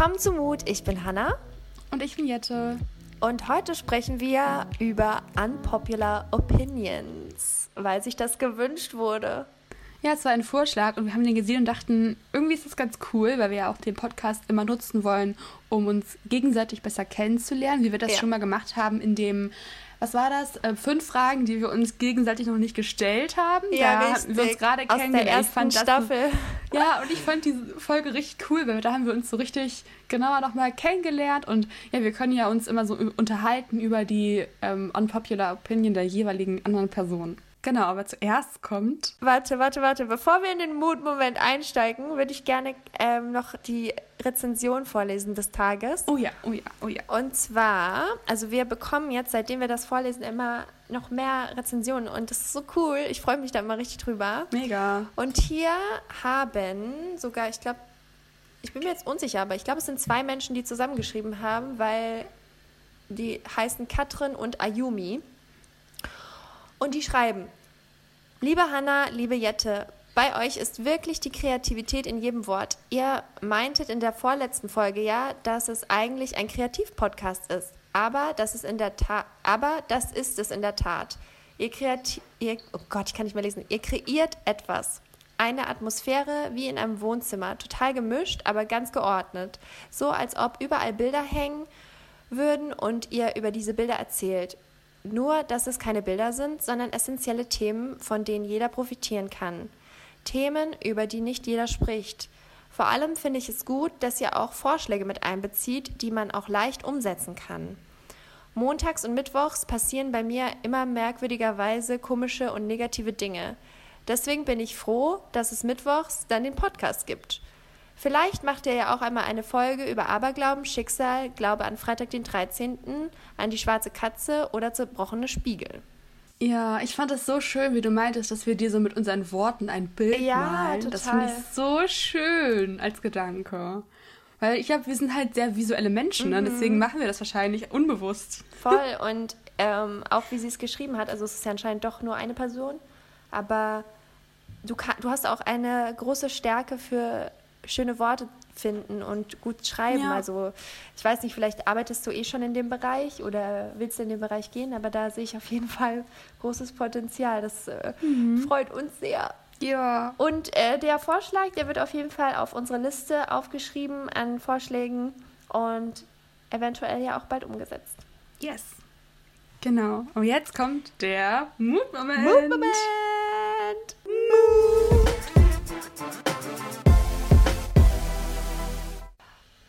Willkommen zu Mut. Ich bin Hanna. Und ich bin Jette. Und heute sprechen wir über Unpopular Opinions, weil sich das gewünscht wurde. Ja, es war ein Vorschlag und wir haben den gesehen und dachten, irgendwie ist das ganz cool, weil wir ja auch den Podcast immer nutzen wollen, um uns gegenseitig besser kennenzulernen, wie wir das ja. schon mal gemacht haben in dem was war das? Äh, fünf Fragen, die wir uns gegenseitig noch nicht gestellt haben. Ja, da haben wir uns gerade kennengelernt. Der ersten fand Staffel. Das, ja, und ich fand diese Folge richtig cool, weil da haben wir uns so richtig genauer nochmal kennengelernt und ja, wir können ja uns immer so unterhalten über die ähm, unpopular Opinion der jeweiligen anderen Person. Genau, aber zuerst kommt. Warte, warte, warte. Bevor wir in den Mood-Moment einsteigen, würde ich gerne ähm, noch die Rezension vorlesen des Tages. Oh ja, oh ja, oh ja. Und zwar, also wir bekommen jetzt, seitdem wir das vorlesen, immer noch mehr Rezensionen und das ist so cool. Ich freue mich da immer richtig drüber. Mega. Und hier haben sogar, ich glaube, ich bin mir jetzt unsicher, aber ich glaube, es sind zwei Menschen, die zusammengeschrieben haben, weil die heißen Katrin und Ayumi. Und die schreiben, liebe Hanna, liebe Jette, bei euch ist wirklich die Kreativität in jedem Wort. Ihr meintet in der vorletzten Folge ja, dass es eigentlich ein Kreativpodcast ist. Aber das ist in der Tat, aber das ist es in der Tat. Ihr kreati ihr, oh Gott, ich kann nicht mehr lesen. Ihr kreiert etwas. Eine Atmosphäre wie in einem Wohnzimmer, total gemischt, aber ganz geordnet. So als ob überall Bilder hängen würden und ihr über diese Bilder erzählt. Nur, dass es keine Bilder sind, sondern essentielle Themen, von denen jeder profitieren kann. Themen, über die nicht jeder spricht. Vor allem finde ich es gut, dass ihr auch Vorschläge mit einbezieht, die man auch leicht umsetzen kann. Montags und Mittwochs passieren bei mir immer merkwürdigerweise komische und negative Dinge. Deswegen bin ich froh, dass es Mittwochs dann den Podcast gibt. Vielleicht macht ihr ja auch einmal eine Folge über Aberglauben, Schicksal, Glaube an Freitag den 13., an die schwarze Katze oder zerbrochene Spiegel. Ja, ich fand es so schön, wie du meintest, dass wir dir so mit unseren Worten ein Bild ja, malen. Total. Das finde ich so schön als Gedanke. Weil ich glaube, wir sind halt sehr visuelle Menschen, ne? mhm. deswegen machen wir das wahrscheinlich unbewusst. Voll und ähm, auch wie sie es geschrieben hat, also es ist ja anscheinend doch nur eine Person, aber du, kann, du hast auch eine große Stärke für schöne Worte finden und gut schreiben. Ja. Also ich weiß nicht, vielleicht arbeitest du eh schon in dem Bereich oder willst du in den Bereich gehen, aber da sehe ich auf jeden Fall großes Potenzial. Das äh, mhm. freut uns sehr. Ja. Und äh, der Vorschlag, der wird auf jeden Fall auf unsere Liste aufgeschrieben an Vorschlägen und eventuell ja auch bald umgesetzt. Yes. Genau. Und jetzt kommt der Mutmoment. Mutmoment.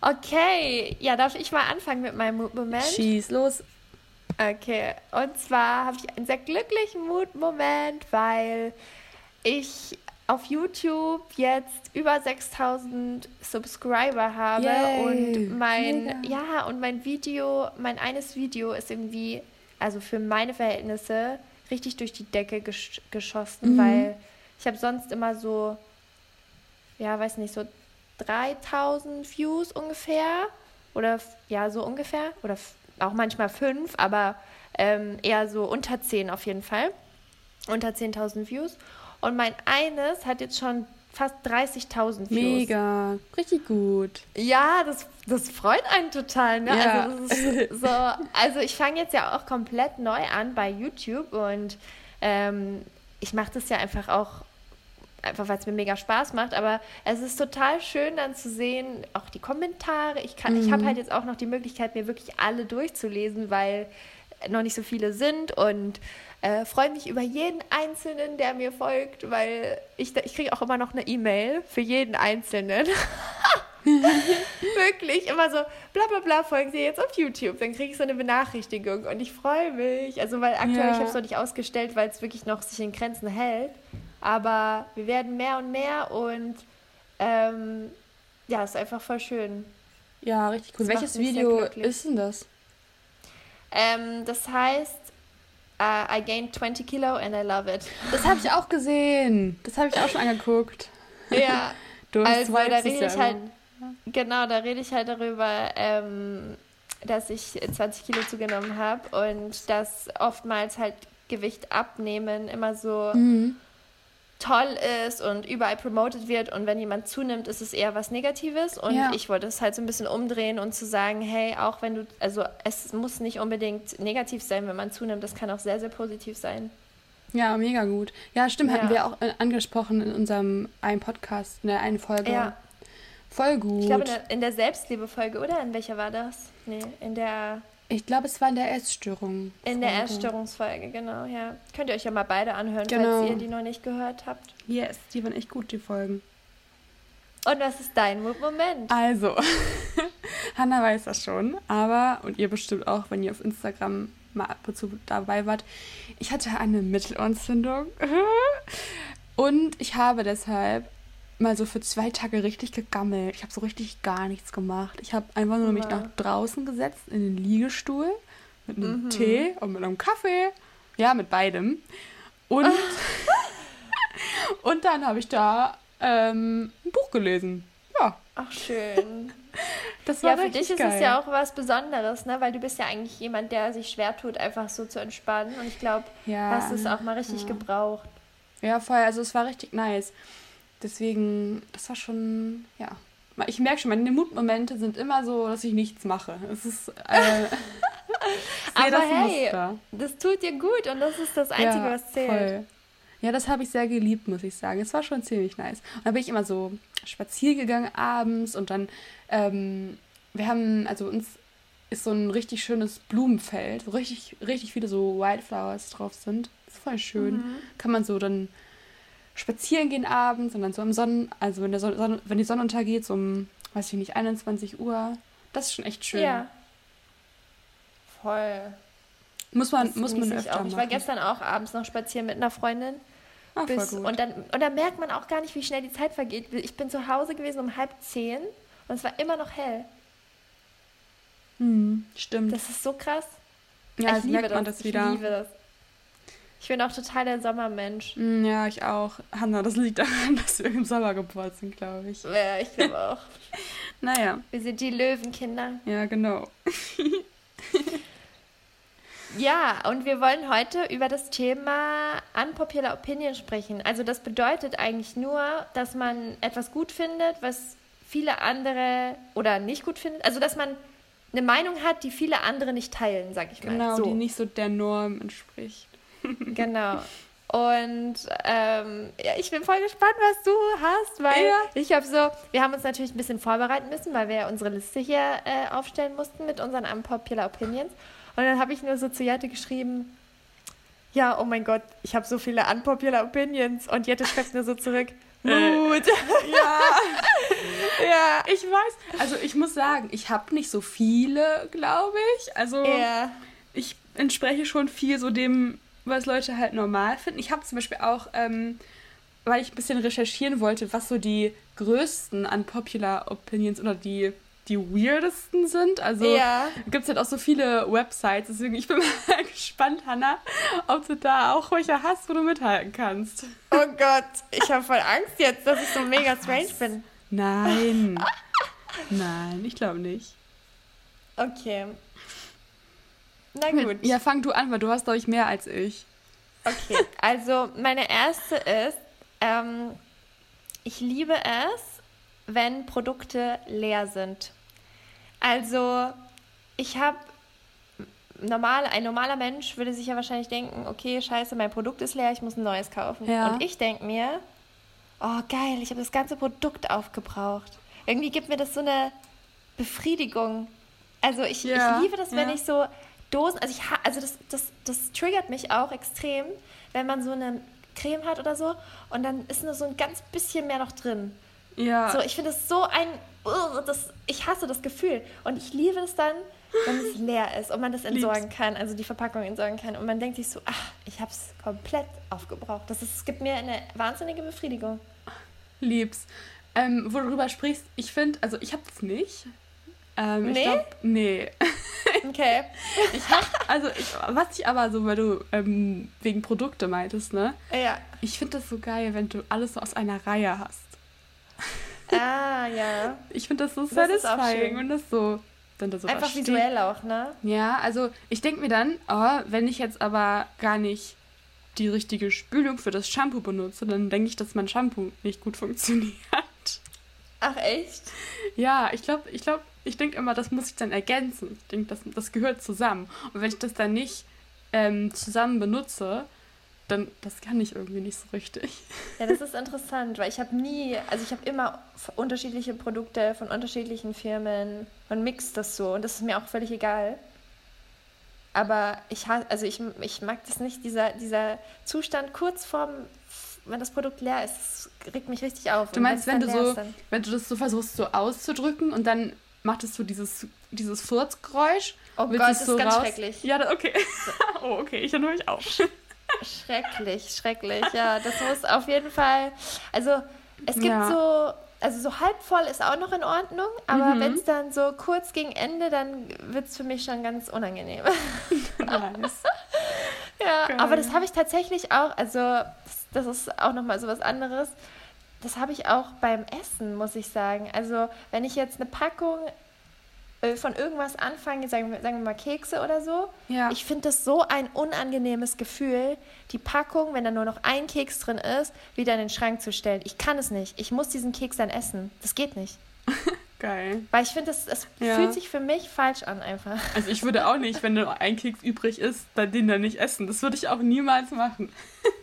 Okay, ja, darf ich mal anfangen mit meinem Mutmoment? Schieß los. Okay, und zwar habe ich einen sehr glücklichen Mutmoment, weil ich auf YouTube jetzt über 6000 Subscriber habe Yay. und mein Mega. ja und mein Video, mein eines Video ist irgendwie also für meine Verhältnisse richtig durch die Decke gesch geschossen, mhm. weil ich habe sonst immer so ja, weiß nicht, so 3000 Views ungefähr. Oder ja, so ungefähr. Oder auch manchmal fünf, aber ähm, eher so unter 10 auf jeden Fall. Unter 10.000 Views. Und mein eines hat jetzt schon fast 30.000 Views. Mega, richtig gut. Ja, das, das freut einen total. Ne? Ja. Also, so, also ich fange jetzt ja auch komplett neu an bei YouTube und ähm, ich mache das ja einfach auch einfach weil es mir mega Spaß macht. Aber es ist total schön dann zu sehen, auch die Kommentare. Ich, kann, mhm. ich habe halt jetzt auch noch die Möglichkeit, mir wirklich alle durchzulesen, weil noch nicht so viele sind und äh, freue mich über jeden Einzelnen, der mir folgt, weil ich, ich kriege auch immer noch eine E-Mail für jeden Einzelnen. Wirklich, immer so, bla bla bla, folgen Sie jetzt auf YouTube. Dann kriege ich so eine Benachrichtigung und ich freue mich. Also, weil aktuell, ja. ich habe es noch nicht ausgestellt, weil es wirklich noch sich in Grenzen hält. Aber wir werden mehr und mehr und ähm, ja, ist einfach voll schön. Ja, richtig cool. Das Welches Video ist denn das? Ähm, das heißt, uh, I gained 20 Kilo and I love it. Das habe ich auch gesehen. Das habe ich auch schon angeguckt. Ja. du also da rede ich halt, genau, da rede ich halt darüber, ähm, dass ich 20 Kilo zugenommen habe und dass oftmals halt Gewicht abnehmen immer so mhm toll ist und überall promoted wird und wenn jemand zunimmt, ist es eher was Negatives und ja. ich wollte es halt so ein bisschen umdrehen und zu sagen, hey, auch wenn du, also es muss nicht unbedingt negativ sein, wenn man zunimmt, das kann auch sehr, sehr positiv sein. Ja, mega gut. Ja, stimmt, ja. hatten wir auch äh, angesprochen in unserem einen Podcast, in der einen Folge. Ja. Voll gut. Ich glaube, in der, in der Selbstliebe-Folge, oder? In welcher war das? Nee, in der ich glaube, es war in der Essstörung. In der Essstörungsfolge, genau, ja. Könnt ihr euch ja mal beide anhören, genau. falls ihr die noch nicht gehört habt. Yes, die waren echt gut, die Folgen. Und was ist dein Moment? Also, Hanna weiß das schon, aber, und ihr bestimmt auch, wenn ihr auf Instagram mal ab und zu dabei wart, ich hatte eine Mittelohrentzündung und ich habe deshalb mal so für zwei Tage richtig gegammelt. Ich habe so richtig gar nichts gemacht. Ich habe einfach nur mich nach draußen gesetzt in den Liegestuhl mit einem mhm. Tee und mit einem Kaffee. Ja, mit beidem. Und, und dann habe ich da ähm, ein Buch gelesen. Ja. Ach, schön. Das war ja, für dich ist geil. es ja auch was Besonderes, ne? Weil du bist ja eigentlich jemand, der sich schwer tut, einfach so zu entspannen. Und ich glaube, ja, hast es auch mal richtig ja. gebraucht. Ja, voll. Also es war richtig nice. Deswegen, das war schon, ja. Ich merke schon, meine Mutmomente sind immer so, dass ich nichts mache. Es ist. Äh, Aber das hey, Muster. das tut dir gut und das ist das Einzige, ja, was zählt. Voll. Ja, das habe ich sehr geliebt, muss ich sagen. Es war schon ziemlich nice. Und dann bin ich immer so spazieren gegangen abends und dann, ähm, wir haben, also uns ist so ein richtig schönes Blumenfeld, wo richtig, richtig viele so Wildflowers drauf sind. Das ist voll schön. Mhm. Kann man so dann spazieren gehen abends und dann so am Sonnen, also wenn, der Sonne, wenn die Sonne untergeht, so um, weiß ich nicht, 21 Uhr. Das ist schon echt schön. Ja. Voll. Muss man, muss man öfter auch. machen. Ich war gestern auch abends noch spazieren mit einer Freundin. Ach, bis, und, dann, und dann merkt man auch gar nicht, wie schnell die Zeit vergeht. Ich bin zu Hause gewesen um halb zehn und es war immer noch hell. Hm, stimmt. Das ist so krass. Ja, ich liebe merkt man das, das wieder. Ich liebe das. Ich bin auch total der Sommermensch. Mm, ja, ich auch. Hanna, das liegt daran, dass wir im Sommer geboren sind, glaube ich. Ja, ich glaube auch. naja. Wir sind die Löwenkinder. Ja, genau. ja, und wir wollen heute über das Thema Unpopular Opinion sprechen. Also das bedeutet eigentlich nur, dass man etwas gut findet, was viele andere oder nicht gut finden. Also dass man eine Meinung hat, die viele andere nicht teilen, sag ich mal. Genau, so. die nicht so der Norm entspricht. Genau. Und ähm, ja, ich bin voll gespannt, was du hast, weil ja. ich habe so, wir haben uns natürlich ein bisschen vorbereiten müssen, weil wir ja unsere Liste hier äh, aufstellen mussten mit unseren Unpopular Opinions. Und dann habe ich nur so zu Jette geschrieben, ja, oh mein Gott, ich habe so viele Unpopular Opinions. Und Jette schreibt mir so zurück, äh. Mut. ja. ja. Ich weiß, also ich muss sagen, ich habe nicht so viele, glaube ich. Also ja. ich entspreche schon viel so dem was Leute halt normal finden. Ich habe zum Beispiel auch, ähm, weil ich ein bisschen recherchieren wollte, was so die größten unpopular Opinions oder die, die weirdesten sind. Also ja. gibt es halt auch so viele Websites. Deswegen, ich bin mal gespannt, Hannah, ob du da auch welche hast, wo du mithalten kannst. Oh Gott, ich habe voll Angst jetzt, dass ich so mega Ach, strange bin. Nein. Nein, ich glaube nicht. Okay. Na gut. Ja, fang du an, weil du hast, glaube ich, mehr als ich. Okay, also meine erste ist, ähm, ich liebe es, wenn Produkte leer sind. Also ich habe normal, ein normaler Mensch würde sich ja wahrscheinlich denken, okay, scheiße, mein Produkt ist leer, ich muss ein neues kaufen. Ja. Und ich denke mir, oh geil, ich habe das ganze Produkt aufgebraucht. Irgendwie gibt mir das so eine Befriedigung. Also ich, ja, ich liebe das, wenn ja. ich so Dosen, also ich also das, das, das triggert mich auch extrem, wenn man so eine Creme hat oder so und dann ist nur so ein ganz bisschen mehr noch drin. Ja. So, ich finde es so ein, uh, das, ich hasse das Gefühl und ich liebe es dann, wenn es leer ist und man das entsorgen Lieb's. kann, also die Verpackung entsorgen kann und man denkt sich so, ach, ich habe es komplett aufgebraucht. Das ist, es gibt mir eine wahnsinnige Befriedigung. Lieb's. Ähm, wo du drüber sprichst, ich finde, also ich habe es nicht, ähm, nee? Ich glaub, nee. Okay. ich hab, also ich, was ich aber so, weil du ähm, wegen Produkte meintest, ne? Ja. Ich finde das so geil, wenn du alles so aus einer Reihe hast. Ah, ja. Ich finde das so das satisfying und das so. Dann das so Einfach visuell auch, ne? Ja, also ich denke mir dann, oh, wenn ich jetzt aber gar nicht die richtige Spülung für das Shampoo benutze, dann denke ich, dass mein Shampoo nicht gut funktioniert. Ach echt? Ja, ich glaube, ich glaube, ich denke immer, das muss ich dann ergänzen. Ich denke, das, das gehört zusammen. Und wenn ich das dann nicht ähm, zusammen benutze, dann das kann ich irgendwie nicht so richtig. Ja, das ist interessant, weil ich habe nie, also ich habe immer unterschiedliche Produkte von unterschiedlichen Firmen und mix das so und das ist mir auch völlig egal. Aber ich also ich, ich mag das nicht, dieser, dieser Zustand kurz vorm, wenn das Produkt leer ist, regt mich richtig auf. Du meinst, wenn du so, wenn du das so versuchst so auszudrücken und dann macht es so dieses, dieses Furzgeräusch. Oh Gott, das so ist ganz raus? schrecklich. Ja, okay. oh, okay, ich höre mich auf. schrecklich, schrecklich. Ja, das muss auf jeden Fall. Also, es gibt ja. so. Also so halb voll ist auch noch in Ordnung, aber mhm. wenn es dann so kurz gegen Ende, dann wird es für mich schon ganz unangenehm. nice. ja, Geil. aber das habe ich tatsächlich auch, also das, das ist auch nochmal so was anderes. Das habe ich auch beim Essen, muss ich sagen. Also wenn ich jetzt eine Packung äh, von irgendwas anfange, sagen wir, sagen wir mal Kekse oder so. Ja. Ich finde das so ein unangenehmes Gefühl, die Packung, wenn da nur noch ein Keks drin ist, wieder in den Schrank zu stellen. Ich kann es nicht. Ich muss diesen Keks dann essen. Das geht nicht. Geil. Weil ich finde, es ja. fühlt sich für mich falsch an einfach. Also ich würde auch nicht, wenn nur ein Keks übrig ist, dann den dann nicht essen. Das würde ich auch niemals machen.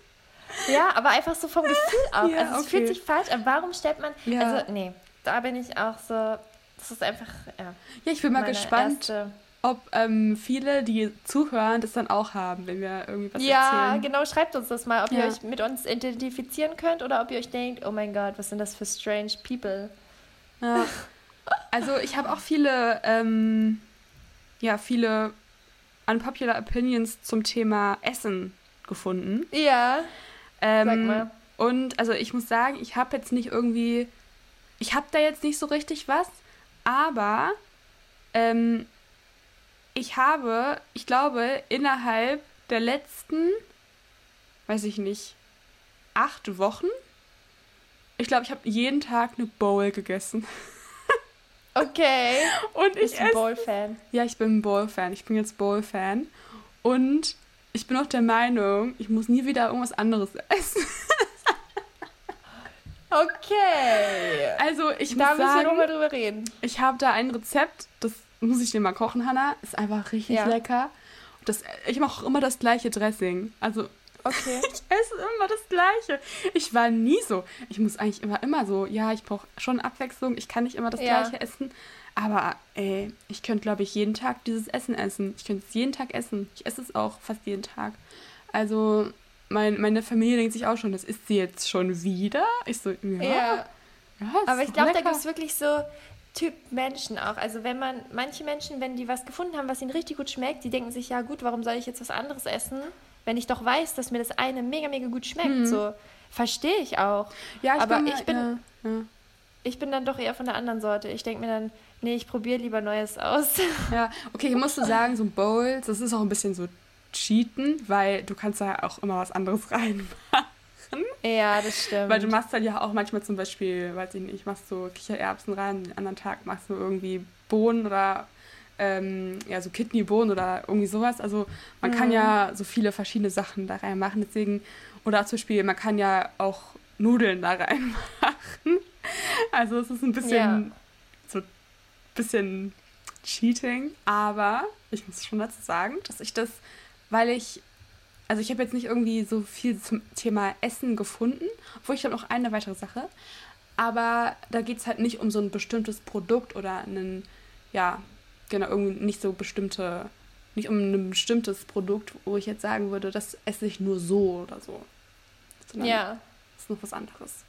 Ja, aber einfach so vom Gefühl auch. Ja, also es okay. fühlt sich falsch an. Warum stellt man. Ja. Also, nee, da bin ich auch so. Das ist einfach, ja. Ja, ich bin mal gespannt, ob ähm, viele, die zuhören, das dann auch haben, wenn wir irgendwie was ja, erzählen. Ja, genau, schreibt uns das mal, ob ihr euch mit uns identifizieren könnt oder ob ihr euch denkt, oh mein Gott, was sind das für strange people. Ja. Also ich habe auch viele, ähm, ja, viele unpopular Opinions zum Thema Essen gefunden. Ja. Ähm, Sag mal. Und also ich muss sagen, ich habe jetzt nicht irgendwie, ich habe da jetzt nicht so richtig was, aber ähm, ich habe, ich glaube, innerhalb der letzten, weiß ich nicht, acht Wochen, ich glaube, ich habe jeden Tag eine Bowl gegessen. Okay. Und ich bin Bowl-Fan. Ja, ich bin ein Bowl-Fan. Ich bin jetzt Bowl-Fan. Und ich bin auch der Meinung, ich muss nie wieder irgendwas anderes essen. Okay. Also ich da muss sagen, wir nochmal drüber reden. Ich habe da ein Rezept, das muss ich dir mal kochen, Hanna. Ist einfach richtig ja. lecker. Das, ich mache auch immer das gleiche Dressing. Also okay. ich esse immer das gleiche. Ich war nie so. Ich muss eigentlich immer immer so. Ja, ich brauche schon Abwechslung. Ich kann nicht immer das ja. gleiche essen. Aber ey, ich könnte glaube ich jeden Tag dieses Essen essen. Ich könnte es jeden Tag essen. Ich esse es auch fast jeden Tag. Also mein, meine Familie denkt sich auch schon, das ist sie jetzt schon wieder. Ich so, ja. ja. ja Aber ich glaube, da gibt es wirklich so Typ Menschen auch. Also wenn man, manche Menschen, wenn die was gefunden haben, was ihnen richtig gut schmeckt, die denken sich, ja gut, warum soll ich jetzt was anderes essen, wenn ich doch weiß, dass mir das eine mega, mega gut schmeckt. Mhm. So, verstehe ich auch. Ja, ich Aber bin, ich bin, ja. ich bin dann doch eher von der anderen Sorte. Ich denke mir dann, nee, ich probiere lieber Neues aus. Ja, okay, ich muss so sagen, so Bowls, das ist auch ein bisschen so cheaten, weil du kannst da auch immer was anderes reinmachen. Ja, das stimmt. Weil du machst dann ja auch manchmal zum Beispiel, weiß ich nicht, machst so Kichererbsen rein, den anderen Tag machst du irgendwie Bohnen oder ähm, ja, so Kidneybohnen oder irgendwie sowas. Also man mhm. kann ja so viele verschiedene Sachen da reinmachen. Deswegen, oder zum Beispiel, man kann ja auch Nudeln da reinmachen. Also es ist ein bisschen ja. Bisschen Cheating, aber ich muss schon dazu sagen, dass ich das weil ich, also ich habe jetzt nicht irgendwie so viel zum Thema Essen gefunden, obwohl ich habe noch eine weitere Sache. Aber da geht es halt nicht um so ein bestimmtes Produkt oder einen, ja, genau, irgendwie nicht so bestimmte, nicht um ein bestimmtes Produkt, wo ich jetzt sagen würde, das esse ich nur so oder so. Sondern ja. Das ist noch was anderes.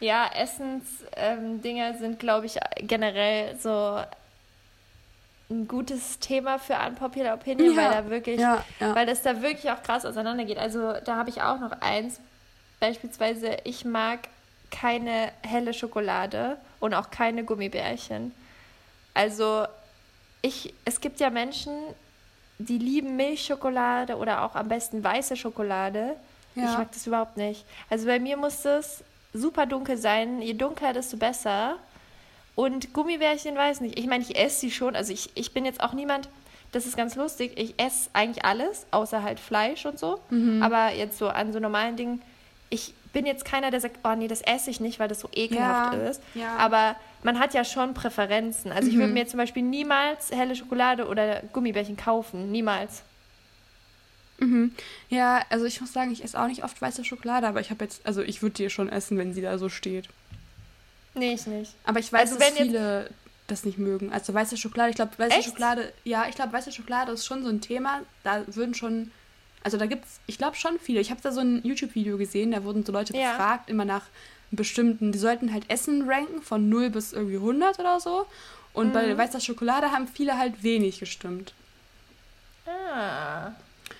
Ja, Essensdinger ähm, sind, glaube ich, generell so ein gutes Thema für Unpopular Opinion, ja, weil da wirklich, ja, ja. weil das da wirklich auch krass auseinandergeht. Also da habe ich auch noch eins. Beispielsweise, ich mag keine helle Schokolade und auch keine Gummibärchen. Also ich, es gibt ja Menschen, die lieben Milchschokolade oder auch am besten weiße Schokolade. Ich mag das überhaupt nicht. Also bei mir muss es super dunkel sein. Je dunkler, desto besser. Und Gummibärchen weiß nicht. Ich meine, ich esse sie schon. Also ich, ich bin jetzt auch niemand, das ist ganz lustig. Ich esse eigentlich alles, außer halt Fleisch und so. Mhm. Aber jetzt so an so normalen Dingen, ich bin jetzt keiner, der sagt, oh nee, das esse ich nicht, weil das so ekelhaft ja, ist. Ja. Aber man hat ja schon Präferenzen. Also mhm. ich würde mir zum Beispiel niemals helle Schokolade oder Gummibärchen kaufen. Niemals. Mhm. Ja, also ich muss sagen, ich esse auch nicht oft weiße Schokolade, aber ich habe jetzt, also ich würde die schon essen, wenn sie da so steht. Nee, ich nicht. Aber ich weiß, also, dass viele das nicht mögen. Also weiße Schokolade, ich glaube, weiße Echt? Schokolade, ja, ich glaube, weiße Schokolade ist schon so ein Thema. Da würden schon, also da gibt es, ich glaube schon viele. Ich habe da so ein YouTube-Video gesehen, da wurden so Leute ja. gefragt, immer nach bestimmten, die sollten halt Essen ranken von 0 bis irgendwie 100 oder so. Und mhm. bei weißer Schokolade haben viele halt wenig gestimmt. Ah.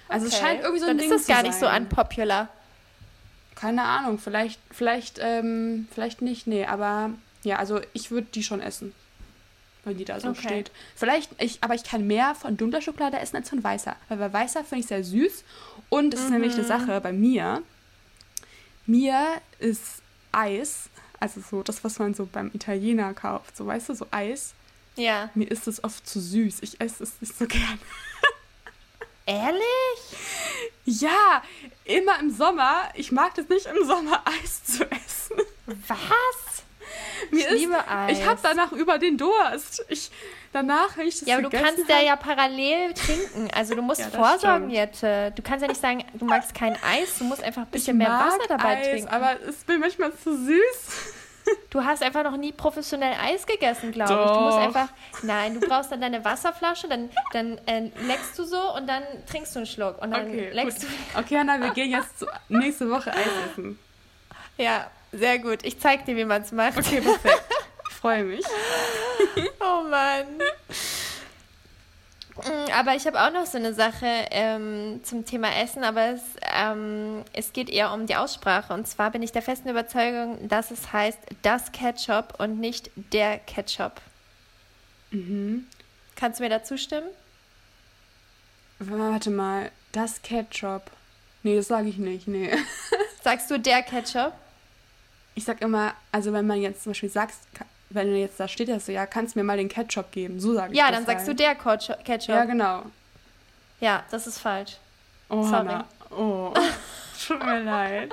Also es scheint irgendwie so ein Dann Ding ist das gar nicht so unpopular. Keine Ahnung, vielleicht, vielleicht, ähm, vielleicht nicht, nee, aber ja, also ich würde die schon essen. Wenn die da so okay. steht. Vielleicht, ich, aber ich kann mehr von dunkler Schokolade essen als von weißer. Weil bei weißer finde ich sehr süß. Und das mhm. ist nämlich eine mhm. Sache bei mir. Mir ist Eis, also so das, was man so beim Italiener kauft, so weißt du, so Eis. Ja. Mir ist es oft zu süß. Ich esse es nicht so gern. Ehrlich? Ja, immer im Sommer. Ich mag es nicht im Sommer Eis zu essen. Was? Mir ich ist, liebe Eis. Ich habe danach über den Durst. Ich danach, wenn ich das Ja, aber du kannst hab, ja ja parallel trinken. Also du musst ja, vorsorgen, Jette. Du kannst ja nicht sagen, du magst kein Eis. Du musst einfach ein bisschen mehr Wasser dabei Eis, trinken. Aber es ist mir manchmal zu süß. Du hast einfach noch nie professionell Eis gegessen, glaube ich. Du musst einfach, nein, du brauchst dann deine Wasserflasche, dann, dann äh, leckst du so und dann trinkst du einen Schluck. Und dann okay, leckst gut. du. Okay, Anna, wir gehen jetzt nächste Woche Eis essen. Ja, sehr gut. Ich zeig dir, wie man es macht. Okay, perfekt. Ich freue mich. oh Mann. Mm, aber ich habe auch noch so eine Sache ähm, zum Thema Essen, aber es, ähm, es geht eher um die Aussprache. Und zwar bin ich der festen Überzeugung, dass es heißt das Ketchup und nicht der Ketchup. Mhm. Kannst du mir dazu stimmen? Warte mal, das Ketchup. Nee, das sage ich nicht, nee. Sagst du der Ketchup? Ich sag immer, also wenn man jetzt zum Beispiel sagt, wenn du jetzt da steht, dass du, ja, kannst mir mal den Ketchup geben. So sage ich Ja, dann sagst halt. du der Ketchup. Ja, genau. Ja, das ist falsch. Oh, Sorry. Oh, tut mir leid.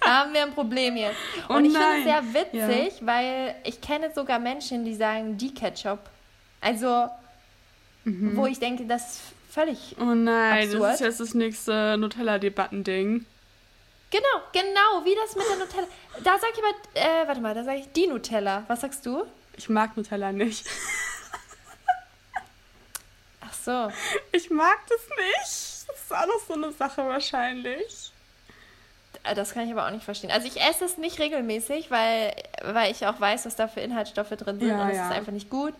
Da haben wir ein Problem jetzt. Oh Und oh ich finde es sehr witzig, ja. weil ich kenne sogar Menschen, die sagen die Ketchup. Also, mhm. wo ich denke, das ist völlig Oh nein, absurd. das ist jetzt das nächste Nutella-Debatten-Ding. Genau, genau, wie das mit der Nutella. Da sag ich aber, äh, warte mal, da sage ich die Nutella. Was sagst du? Ich mag Nutella nicht. Ach so. Ich mag das nicht. Das ist auch noch so eine Sache wahrscheinlich. Äh, das kann ich aber auch nicht verstehen. Also ich esse es nicht regelmäßig, weil, weil ich auch weiß, was da für Inhaltsstoffe drin sind ja, und es ja. ist einfach nicht gut.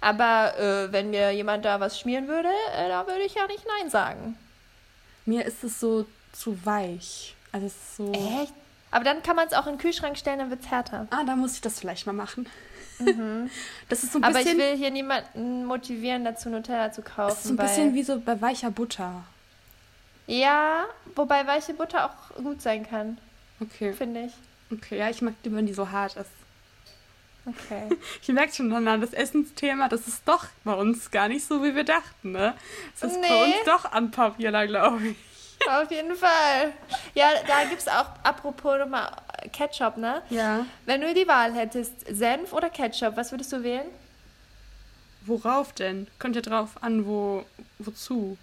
Aber äh, wenn mir jemand da was schmieren würde, äh, da würde ich ja nicht Nein sagen. Mir ist es so zu weich. Also es ist so. Echt? Aber dann kann man es auch in den Kühlschrank stellen, dann wird es härter. Ah, da muss ich das vielleicht mal machen. Mhm. Das ist so ein Aber bisschen, ich will hier niemanden motivieren, dazu Nutella zu kaufen. Das ist so ein bisschen wie so bei weicher Butter. Ja, wobei weiche Butter auch gut sein kann. Okay. Finde ich. Okay, ja, ich mag die, wenn die so hart ist. Okay. Ich merke schon an das Essensthema, das ist doch bei uns gar nicht so, wie wir dachten, ne? Das ist nee. bei uns doch unpopular, glaube ich. Auf jeden Fall. Ja, da gibt es auch, apropos nochmal Ketchup, ne? Ja. Wenn du die Wahl hättest, Senf oder Ketchup, was würdest du wählen? Worauf denn? Kommt ja drauf an, wo, wozu?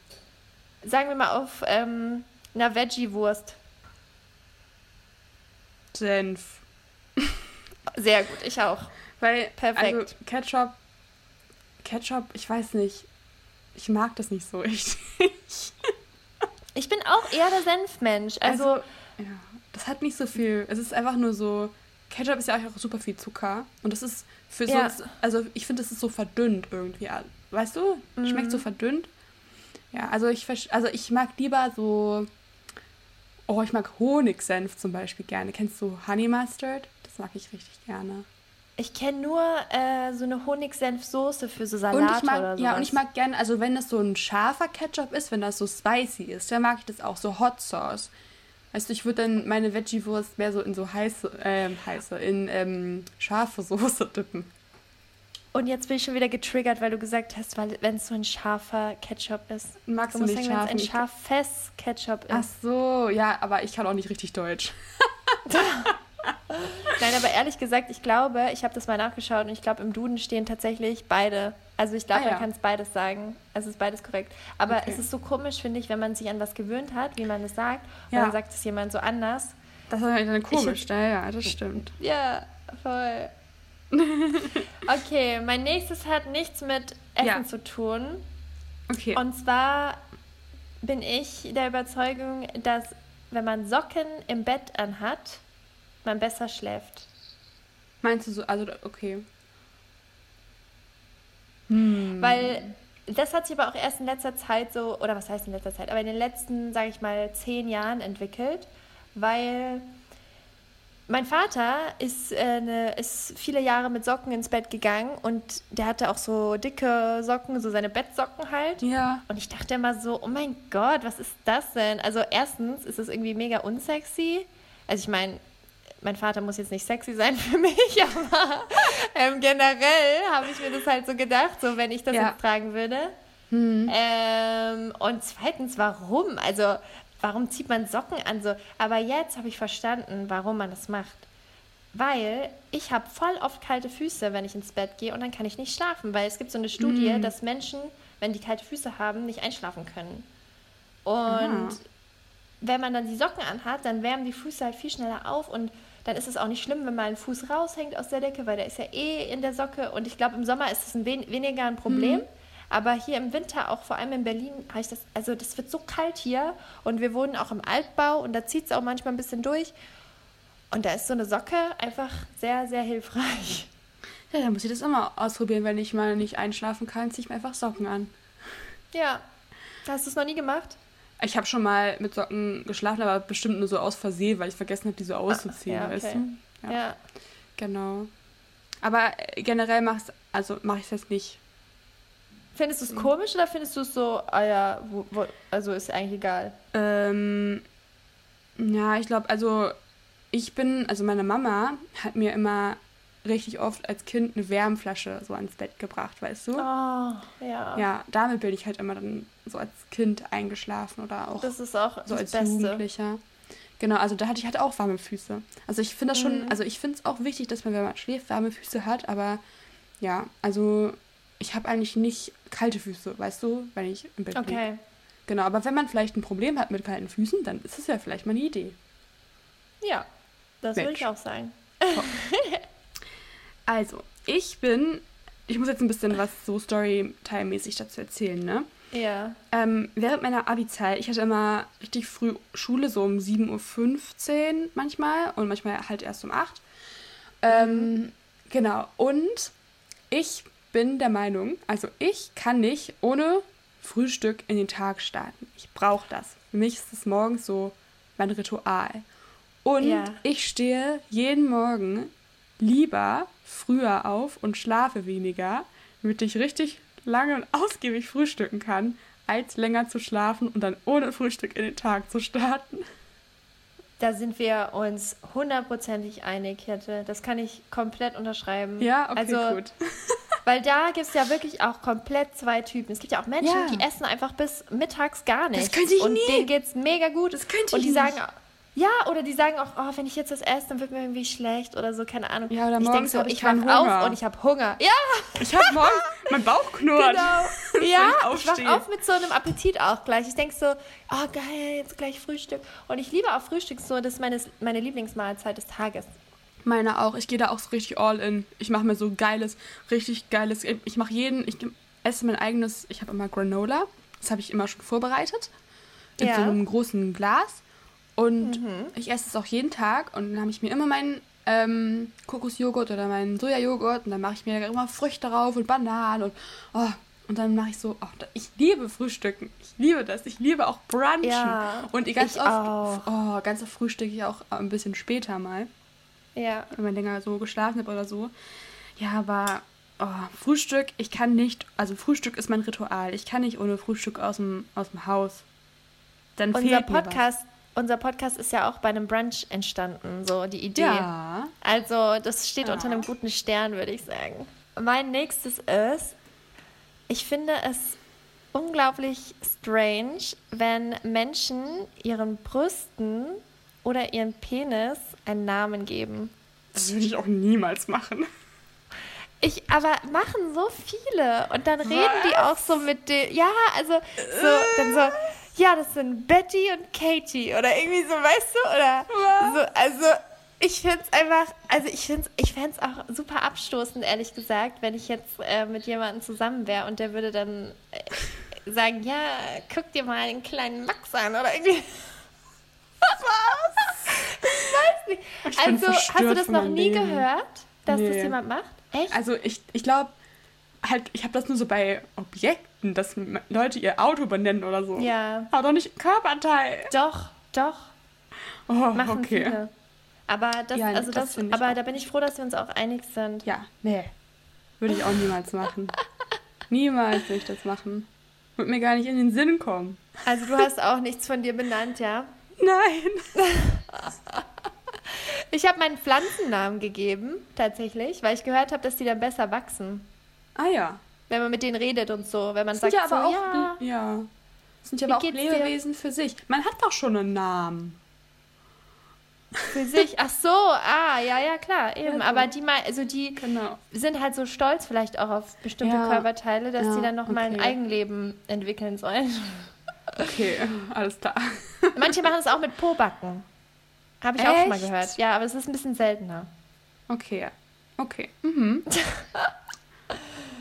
Sagen wir mal auf ähm, einer Veggie-Wurst. Senf. Sehr gut, ich auch. Weil, Perfekt. Also Ketchup, Ketchup, ich weiß nicht. Ich mag das nicht so richtig. Ich bin auch eher der Senfmensch. Also, also ja, das hat nicht so viel. Es ist einfach nur so. Ketchup ist ja auch super viel Zucker. Und das ist für ja. sonst. Also, ich finde, es ist so verdünnt irgendwie. Weißt du? Mhm. Schmeckt so verdünnt. Ja, also ich, also ich mag lieber so. Oh, ich mag Honigsenf zum Beispiel gerne. Kennst du Honey Mustard? Das mag ich richtig gerne. Ich kenne nur äh, so eine Honigsenfsoße für so Salate und ich mag, oder so. Ja, und ich mag gerne, also wenn das so ein scharfer Ketchup ist, wenn das so spicy ist, dann mag ich das auch, so Hot Sauce. Weißt du, ich würde dann meine Veggie-Wurst mehr so in so heiße, äh, heiße, in ähm, scharfe Soße dippen. Und jetzt bin ich schon wieder getriggert, weil du gesagt hast, weil wenn es so ein scharfer Ketchup ist. Magst du du nicht sagen, wenn es ein scharfes Ketchup ist. Ach so, ja, aber ich kann auch nicht richtig Deutsch. Nein, aber ehrlich gesagt, ich glaube, ich habe das mal nachgeschaut und ich glaube, im Duden stehen tatsächlich beide. Also ich glaube, Ah, ja. man kann es beides sagen. Also ist beides korrekt. Aber Okay. es ist so komisch, finde ich, wenn man sich an was gewöhnt hat, wie man es sagt, und Ja. dann sagt es jemand so anders. Das ist halt dann komisch, ja, ja, das stimmt. Ja, voll. okay, mein nächstes hat nichts mit Essen Ja. zu tun. Okay. Und zwar bin ich der Überzeugung, dass wenn man Socken im Bett anhat, man besser schläft. Meinst du so, also, okay. Hm. Weil das hat sich aber auch erst in letzter Zeit so, oder was heißt in letzter Zeit, aber in den letzten, sage ich mal, zehn Jahren entwickelt, weil mein Vater ist, äh, ne, ist viele Jahre mit Socken ins Bett gegangen und der hatte auch so dicke Socken, so seine Bettsocken halt. Ja. Und ich dachte immer so, oh mein Gott, was ist das denn? Also erstens ist es irgendwie mega unsexy. Also ich meine, mein Vater muss jetzt nicht sexy sein für mich, aber ähm, generell habe ich mir das halt so gedacht, so wenn ich das Ja. jetzt tragen würde. Hm. Ähm, und zweitens, warum? Also warum zieht man Socken an so? Aber jetzt habe ich verstanden, warum man das macht. Weil ich habe voll oft kalte Füße, wenn ich ins Bett gehe und dann kann ich nicht schlafen, weil es gibt so eine Studie, Mm. dass Menschen, wenn die kalte Füße haben, nicht einschlafen können. Und Ah. wenn man dann die Socken anhat, dann wärmen die Füße halt viel schneller auf und dann ist es auch nicht schlimm, wenn mal ein Fuß raushängt aus der Decke, weil der ist ja eh in der Socke. Und ich glaube, im Sommer ist es ein wen weniger ein Problem. Aber hier im Winter, auch vor allem in Berlin, habe ich das, also das wird so kalt hier und wir wohnen auch im Altbau und da zieht es auch manchmal ein bisschen durch. Und da ist so eine Socke einfach sehr, sehr hilfreich. Ja, dann muss ich das immer ausprobieren. Wenn ich mal nicht einschlafen kann, ziehe ich mir einfach Socken an. Ja. Hast du es noch nie gemacht? Ich habe schon mal mit Socken geschlafen, aber bestimmt nur so aus Versehen, weil ich vergessen habe, die so auszuziehen, Ah, ja, weißt okay. du? Ja. Ja. Genau. Aber äh, generell mach's, also mache ich es jetzt nicht. Findest du es komisch oder findest du es so, ah ja, wo, wo, also ist eigentlich egal? Ähm, ja, ich glaube, also ich bin, also meine Mama hat mir immer richtig oft als Kind eine Wärmflasche so ans Bett gebracht, weißt du? Oh, ja. Ja, damit bin ich halt immer dann so als Kind eingeschlafen oder auch Das ist auch so das als Beste. Jugendlicher. Genau, also da hatte ich halt auch warme Füße. Also ich finde das schon, Mhm. also ich finde es auch wichtig, dass man, wenn man schläft, warme Füße hat, aber ja, also ich habe eigentlich nicht kalte Füße, weißt du, wenn ich im Bett liege. Okay. Genau, aber wenn man vielleicht ein Problem hat mit kalten Füßen, dann ist es ja vielleicht mal eine Idee. Ja, das würde Mensch. ich auch sagen. Also, ich bin, ich muss jetzt ein bisschen was so Storytime-mäßig dazu erzählen, ne? Ja. Ähm, während meiner Abi-Zeit, ich hatte immer richtig früh Schule, so um 7.15 Uhr manchmal und manchmal halt erst um 8 ähm, Genau, und ich bin der Meinung, also ich kann nicht ohne Frühstück in den Tag starten. Ich brauche das. Für mich ist es morgens so mein Ritual. Und Ja. ich stehe jeden Morgen lieber früher auf und schlafe weniger, damit ich richtig lange und ausgiebig frühstücken kann, als länger zu schlafen und dann ohne Frühstück in den Tag zu starten. Da sind wir uns hundertprozentig einig, Kette. Das kann ich komplett unterschreiben. Ja, okay, also, gut. Weil da gibt es ja wirklich auch komplett zwei Typen. Es gibt ja auch Menschen, Ja. die essen einfach bis mittags gar nicht. könnte ich Und nie. denen geht's mega gut. Das könnte Und die ich sagen, nicht. Ja, oder die sagen auch, oh, wenn ich jetzt das esse, dann wird mir irgendwie schlecht oder so, keine Ahnung. Ja, oder ich denk morgens so, ich ich wach auf und ich habe Hunger. Ja, Ich habe morgens, mein Bauch knurrt. Genau. Ja, ich ich wach auf mit so einem Appetit auch gleich. Ich denke so, oh geil, jetzt gleich Frühstück. Und ich liebe auch Frühstück so, das ist meine, meine Lieblingsmahlzeit des Tages. Meine auch. Ich gehe da auch so richtig all in. Ich mache mir so geiles, richtig geiles. Ich mache jeden, ich esse mein eigenes, ich habe immer Granola. Das habe ich immer schon vorbereitet. In Ja. so einem großen Glas. Und ich esse es auch jeden Tag. Und dann habe ich mir immer meinen ähm, Kokosjoghurt oder meinen Sojajoghurt. Und dann mache ich mir immer Früchte drauf und Bananen. Und, oh, und dann mache ich so, oh, ich liebe Frühstücken. Ich liebe das. Ich liebe auch Brunchen. Ja, und ganz oft, auch. oh, ganz oft frühstücke ich auch ein bisschen später mal Ja. wenn man länger so geschlafen hat oder so. Ja, aber oh, Frühstück, ich kann nicht, also Frühstück ist mein Ritual. Ich kann nicht ohne Frühstück aus dem, aus dem Haus. Dann Unser fehlt mir was. Podcast, unser Podcast ist ja auch bei einem Brunch entstanden, so die Idee. Ja. Also, das steht Ja. unter einem guten Stern, würde ich sagen. mein nächstes ist, ich finde es unglaublich strange, wenn Menschen ihren Brüsten oder ihren Penis einen Namen geben. Das würde ich auch niemals machen. Ich, aber machen so viele und dann reden Was? die auch so mit den, ja, also so, dann so, ja, das sind Betty und Katie oder irgendwie so, weißt du, oder so, also ich finde es einfach, also ich finde ich fände es auch super abstoßend, ehrlich gesagt, wenn ich jetzt äh, mit jemandem zusammen wäre und der würde dann äh, sagen, ja, guck dir mal den kleinen Max an oder irgendwie. Was? Ich weiß nicht. Ich also, hast du das noch nie Leben. gehört, dass nee. das jemand macht? Echt? Also ich, ich glaube, halt, ich habe das nur so bei Objekten, dass Leute ihr Auto benennen oder so. Ja. Aber doch nicht Körperteil. Doch, doch. Oh, Machen okay. Viele. Aber das, ja, also das, das aber da bin ich froh, dass wir uns auch einig sind. Ja, nee. Würde ich auch niemals machen. niemals würde ich das machen. Würde mir gar nicht in den Sinn kommen. Also du hast auch nichts von dir benannt, ja? Nein. ich habe meinen Pflanzennamen gegeben, tatsächlich, weil ich gehört habe, dass die dann besser wachsen. Ah ja. Wenn man mit denen redet und so. Wenn man sagt, ja, aber so, auch, ja. ja. Das sind ja aber auch Lebewesen dir? für sich. Man hat doch schon einen Namen. Für sich, ach so, ah, ja, ja, klar, eben. Also, aber die mal, also die genau. sind halt so stolz vielleicht auch auf bestimmte ja, Körperteile, dass ja, sie dann nochmal okay. ein Eigenleben entwickeln sollen. Okay, alles klar. Manche machen es auch mit Pobacken. Habe ich Echt? auch schon mal gehört. Ja, aber es ist ein bisschen seltener. Okay, okay. Mhm.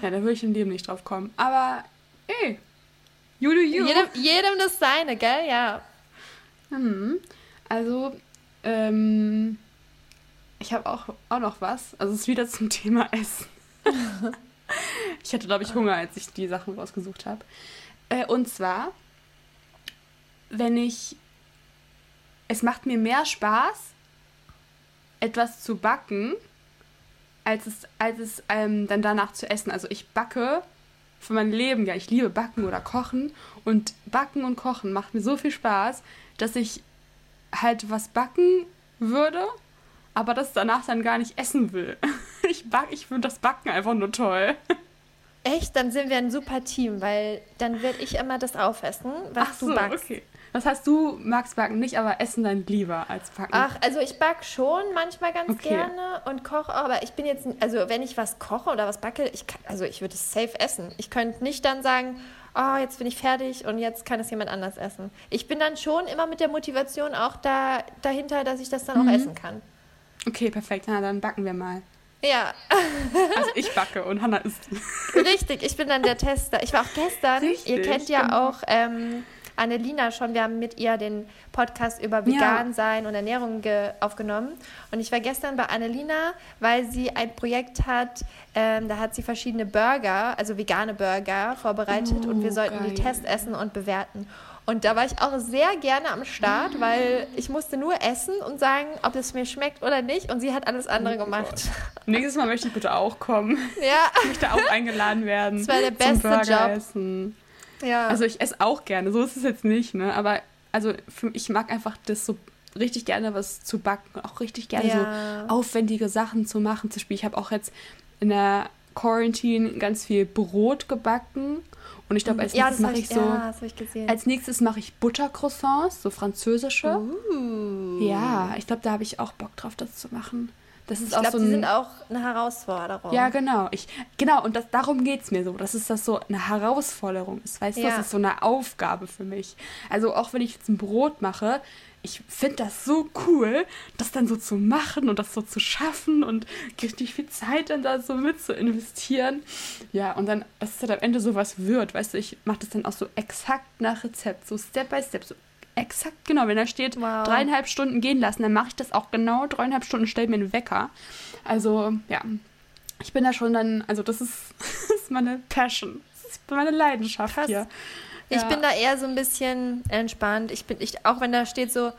ja, da würde ich im Leben nicht drauf kommen. Aber, ey, you do you. Jedem, jedem das seine, gell? Ja. Mhm. Also, ähm, ich habe auch, auch noch was. Also es ist wieder zum Thema Essen. ich hatte, glaube ich, Hunger, als ich die Sachen rausgesucht habe. Äh, und zwar, wenn ich... Es macht mir mehr Spaß, etwas zu backen, als es, als es ähm, dann danach zu essen. Also ich backe für mein Leben, ja, ich liebe Backen oder Kochen. Und Backen und Kochen macht mir so viel Spaß, dass ich halt was backen würde, aber das danach dann gar nicht essen will. Ich, back, ich finde das Backen einfach nur toll. Echt? Dann sind wir ein super Team, weil dann werde ich immer das aufessen, was so, du backst. Okay. Das heißt, du magst Backen nicht, aber Essen dann lieber als Backen. Ach, also ich backe schon manchmal ganz okay. gerne und koche auch, aber ich bin jetzt, also wenn ich was koche oder was backe, ich kann, also ich würde es safe essen. Ich könnte nicht dann sagen, oh, jetzt bin ich fertig und jetzt kann es jemand anders essen. Ich bin dann schon immer mit der Motivation auch da, dahinter, dass ich das dann mhm. auch essen kann. Okay, perfekt. Na, dann backen wir mal. Ja. Also ich backe und Hannah isst. Richtig, ich bin dann der Tester. Ich war auch gestern, Richtig, ihr kennt ja genau. auch ähm, Annelina schon, wir haben mit ihr den Podcast über Vegan sein und Ernährung aufgenommen. Und ich war gestern bei Annelina, weil sie ein Projekt hat, ähm, da hat sie verschiedene Burger, also vegane Burger vorbereitet oh, und wir sollten geil. die testessen und bewerten. Und da war ich auch sehr gerne am Start, weil ich musste nur essen und sagen, ob es mir schmeckt oder nicht. Und sie hat alles andere oh gemacht. Gott. Nächstes Mal möchte ich bitte auch kommen. Ja. Ich möchte auch eingeladen werden. Das war der beste Job. Essen. Ja. Also ich esse auch gerne, so ist es jetzt nicht, ne? Aber also für, ich mag einfach das so richtig gerne was zu backen, auch richtig gerne ja. so aufwendige Sachen zu machen. Zum Beispiel, ich habe auch jetzt in der Quarantine ganz viel Brot gebacken. Und ich glaube, als ja, nächstes mache ich, so. Ja, ich als nächstes mache ich Buttercroissants, so französische. Uh. Ja, ich glaube, da habe ich auch Bock drauf, das zu machen. Das ist ich glaube, so die sind auch eine Herausforderung. Ja, genau. Ich, genau, und das, darum geht es mir so, dass es das so eine Herausforderung ist. Weißt ja. du, das ist so eine Aufgabe für mich. Also auch wenn ich jetzt ein Brot mache, ich finde das so cool, das dann so zu machen und das so zu schaffen und richtig viel Zeit dann da so mit zu investieren. Ja, und dann, dass es dann am Ende sowas wird, weißt du, ich mache das dann auch so exakt nach Rezept, so Step by Step, so exakt genau, wenn da steht, wow. dreieinhalb Stunden gehen lassen, dann mache ich das auch genau dreieinhalb Stunden, stelle mir einen Wecker. Also, ja, ich bin da schon dann, also das ist, das ist meine Passion, das ist meine Leidenschaft Krass. hier. Ich ja. bin da eher so ein bisschen entspannt. Ich bin, ich, auch wenn da steht so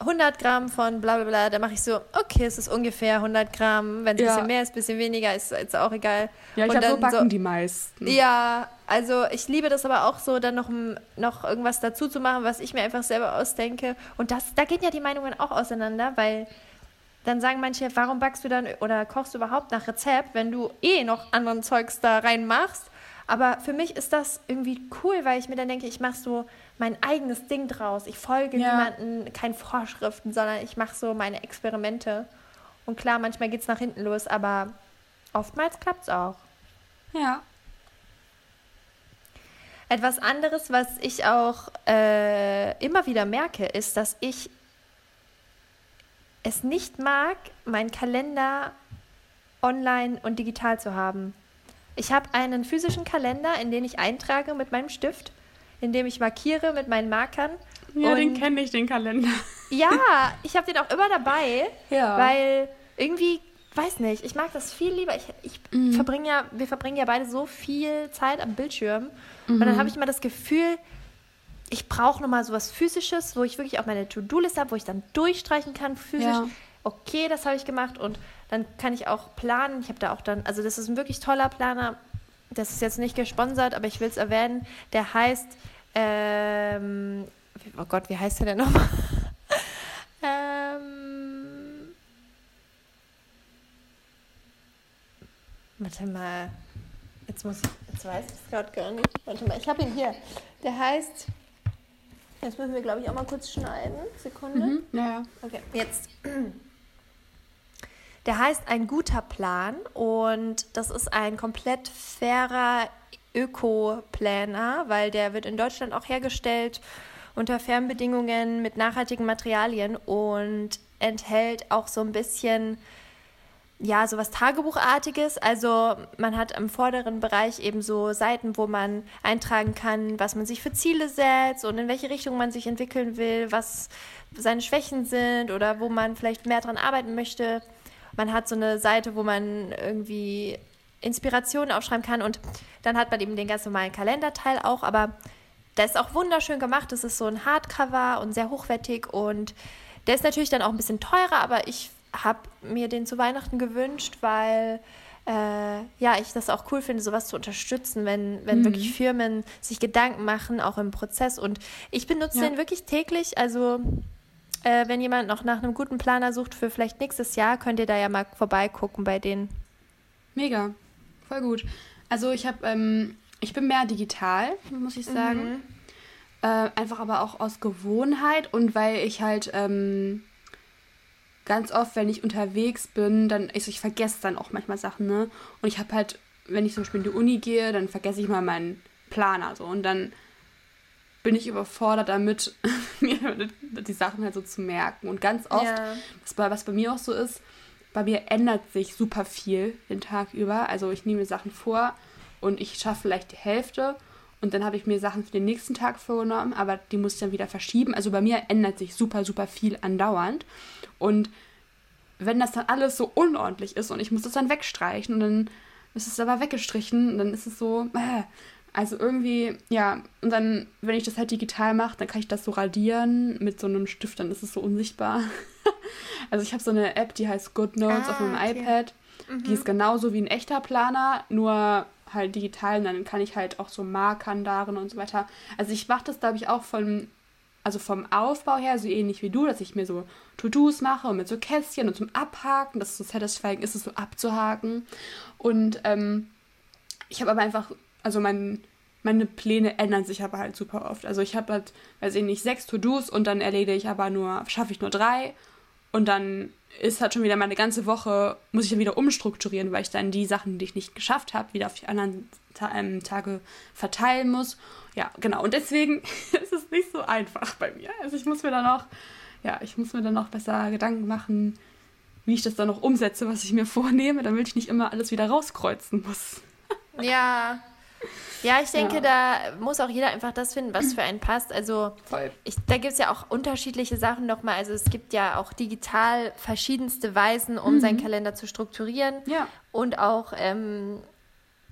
100 Gramm von bla bla bla, da mache ich so, okay, es ist ungefähr 100 Gramm. Wenn es ja. ein bisschen mehr ist, ein bisschen weniger, ist, ist auch egal. Ja, ich glaube, so backen so, die meisten. Ja, also ich liebe das aber auch so, dann noch, noch irgendwas dazu zu machen, was ich mir einfach selber ausdenke. Und das, da gehen ja die Meinungen auch auseinander, weil dann sagen manche, warum backst du dann oder kochst du überhaupt nach Rezept, wenn du eh noch anderen Zeugs da reinmachst? Aber für mich ist das irgendwie cool, weil ich mir dann denke, ich mache so mein eigenes Ding draus. Ich folge ja. niemanden, keinen Vorschriften, sondern ich mache so meine Experimente. Und klar, manchmal geht es nach hinten los, aber oftmals klappt es auch. Ja. Etwas anderes, was ich auch äh, immer wieder merke, ist, dass ich es nicht mag, meinen Kalender online und digital zu haben. Ich habe einen physischen Kalender, in den ich eintrage mit meinem Stift, in dem ich markiere mit meinen Markern. Ja, und den kenne ich, den Kalender. Ja, ich habe den auch immer dabei, ja. weil irgendwie, weiß nicht, ich mag das viel lieber. Ich, ich mhm. verbringe ja, wir verbringen ja beide so viel Zeit am Bildschirm. Mhm. Und dann mhm. habe ich immer das Gefühl, ich brauche nochmal so was Physisches, wo ich wirklich auch meine To-Do-Liste habe, wo ich dann durchstreichen kann physisch. Ja. Okay, das habe ich gemacht und dann kann ich auch planen. Ich habe da auch dann, also das ist ein wirklich toller Planer. Das ist jetzt nicht gesponsert, aber ich will es erwähnen. Der heißt, ähm, oh Gott, wie heißt der denn nochmal? ähm, warte mal. Jetzt muss ich, jetzt weiß ich es gerade gar nicht. Warte mal, ich habe ihn hier. Der heißt, jetzt müssen wir, glaube ich, auch mal kurz schneiden. Sekunde. Mhm, ja. Okay, jetzt. Der heißt Ein guter Plan und das ist ein komplett fairer Öko-Planner, weil der wird in Deutschland auch hergestellt unter Fernbedingungen mit nachhaltigen Materialien und enthält auch so ein bisschen ja, so was Tagebuchartiges. Also man hat im vorderen Bereich eben so Seiten, wo man eintragen kann, was man sich für Ziele setzt und in welche Richtung man sich entwickeln will, was seine Schwächen sind oder wo man vielleicht mehr dran arbeiten möchte man hat so eine Seite, wo man irgendwie Inspirationen aufschreiben kann und dann hat man eben den ganz normalen Kalenderteil auch, aber der ist auch wunderschön gemacht. Das ist so ein Hardcover und sehr hochwertig und der ist natürlich dann auch ein bisschen teurer, aber ich habe mir den zu Weihnachten gewünscht, weil äh, ja, ich das auch cool finde, sowas zu unterstützen, wenn, wenn mhm. wirklich Firmen sich Gedanken machen, auch im Prozess. Und ich benutze ja. den wirklich täglich. Also äh, wenn jemand noch nach einem guten Planer sucht für vielleicht nächstes Jahr, könnt ihr da ja mal vorbeigucken bei denen. Mega, voll gut. Also ich habe, ähm, ich bin mehr digital, muss ich sagen. Mhm. Äh, einfach aber auch aus Gewohnheit und weil ich halt ähm, ganz oft, wenn ich unterwegs bin, dann, also ich vergesse dann auch manchmal Sachen, ne? Und ich habe halt, wenn ich zum Beispiel in die Uni gehe, dann vergesse ich mal meinen Planer so und dann bin ich überfordert damit, mir die Sachen halt so zu merken. Und ganz oft, ja. das, was bei mir auch so ist, bei mir ändert sich super viel den Tag über. Also ich nehme mir Sachen vor und ich schaffe vielleicht die Hälfte und dann habe ich mir Sachen für den nächsten Tag vorgenommen, aber die muss ich dann wieder verschieben. Also bei mir ändert sich super, super viel andauernd. Und wenn das dann alles so unordentlich ist und ich muss das dann wegstreichen und dann ist es aber weggestrichen, dann ist es so, äh, also irgendwie, ja, und dann, wenn ich das halt digital mache, dann kann ich das so radieren mit so einem Stift, dann ist es so unsichtbar. also ich habe so eine App, die heißt Good Notes ah, auf meinem okay. iPad. Mhm. Die ist genauso wie ein echter Planer, nur halt digital und dann kann ich halt auch so Markern darin und so weiter. Also ich mache das, glaube ich, auch von, also vom Aufbau her so ähnlich wie du, dass ich mir so To-Dos mache und mit so Kästchen und zum Abhaken, dass es so satisfying ist, es so abzuhaken. Und ähm, ich habe aber einfach also mein, meine Pläne ändern sich aber halt super oft. Also ich habe halt, weiß ich nicht, sechs To-Dos und dann erledige ich aber nur, schaffe ich nur drei und dann ist halt schon wieder meine ganze Woche, muss ich dann wieder umstrukturieren, weil ich dann die Sachen, die ich nicht geschafft habe, wieder auf die anderen Ta ähm, Tage verteilen muss. Ja, genau. Und deswegen ist es nicht so einfach bei mir. Also ich muss mir dann auch, ja, ich muss mir dann noch besser Gedanken machen, wie ich das dann noch umsetze, was ich mir vornehme, damit ich nicht immer alles wieder rauskreuzen muss. Ja, ja, ich denke, ja. da muss auch jeder einfach das finden, was für einen passt. Also ich, da gibt es ja auch unterschiedliche Sachen nochmal. Also es gibt ja auch digital verschiedenste Weisen, um mhm. seinen Kalender zu strukturieren. Ja. Und auch ähm,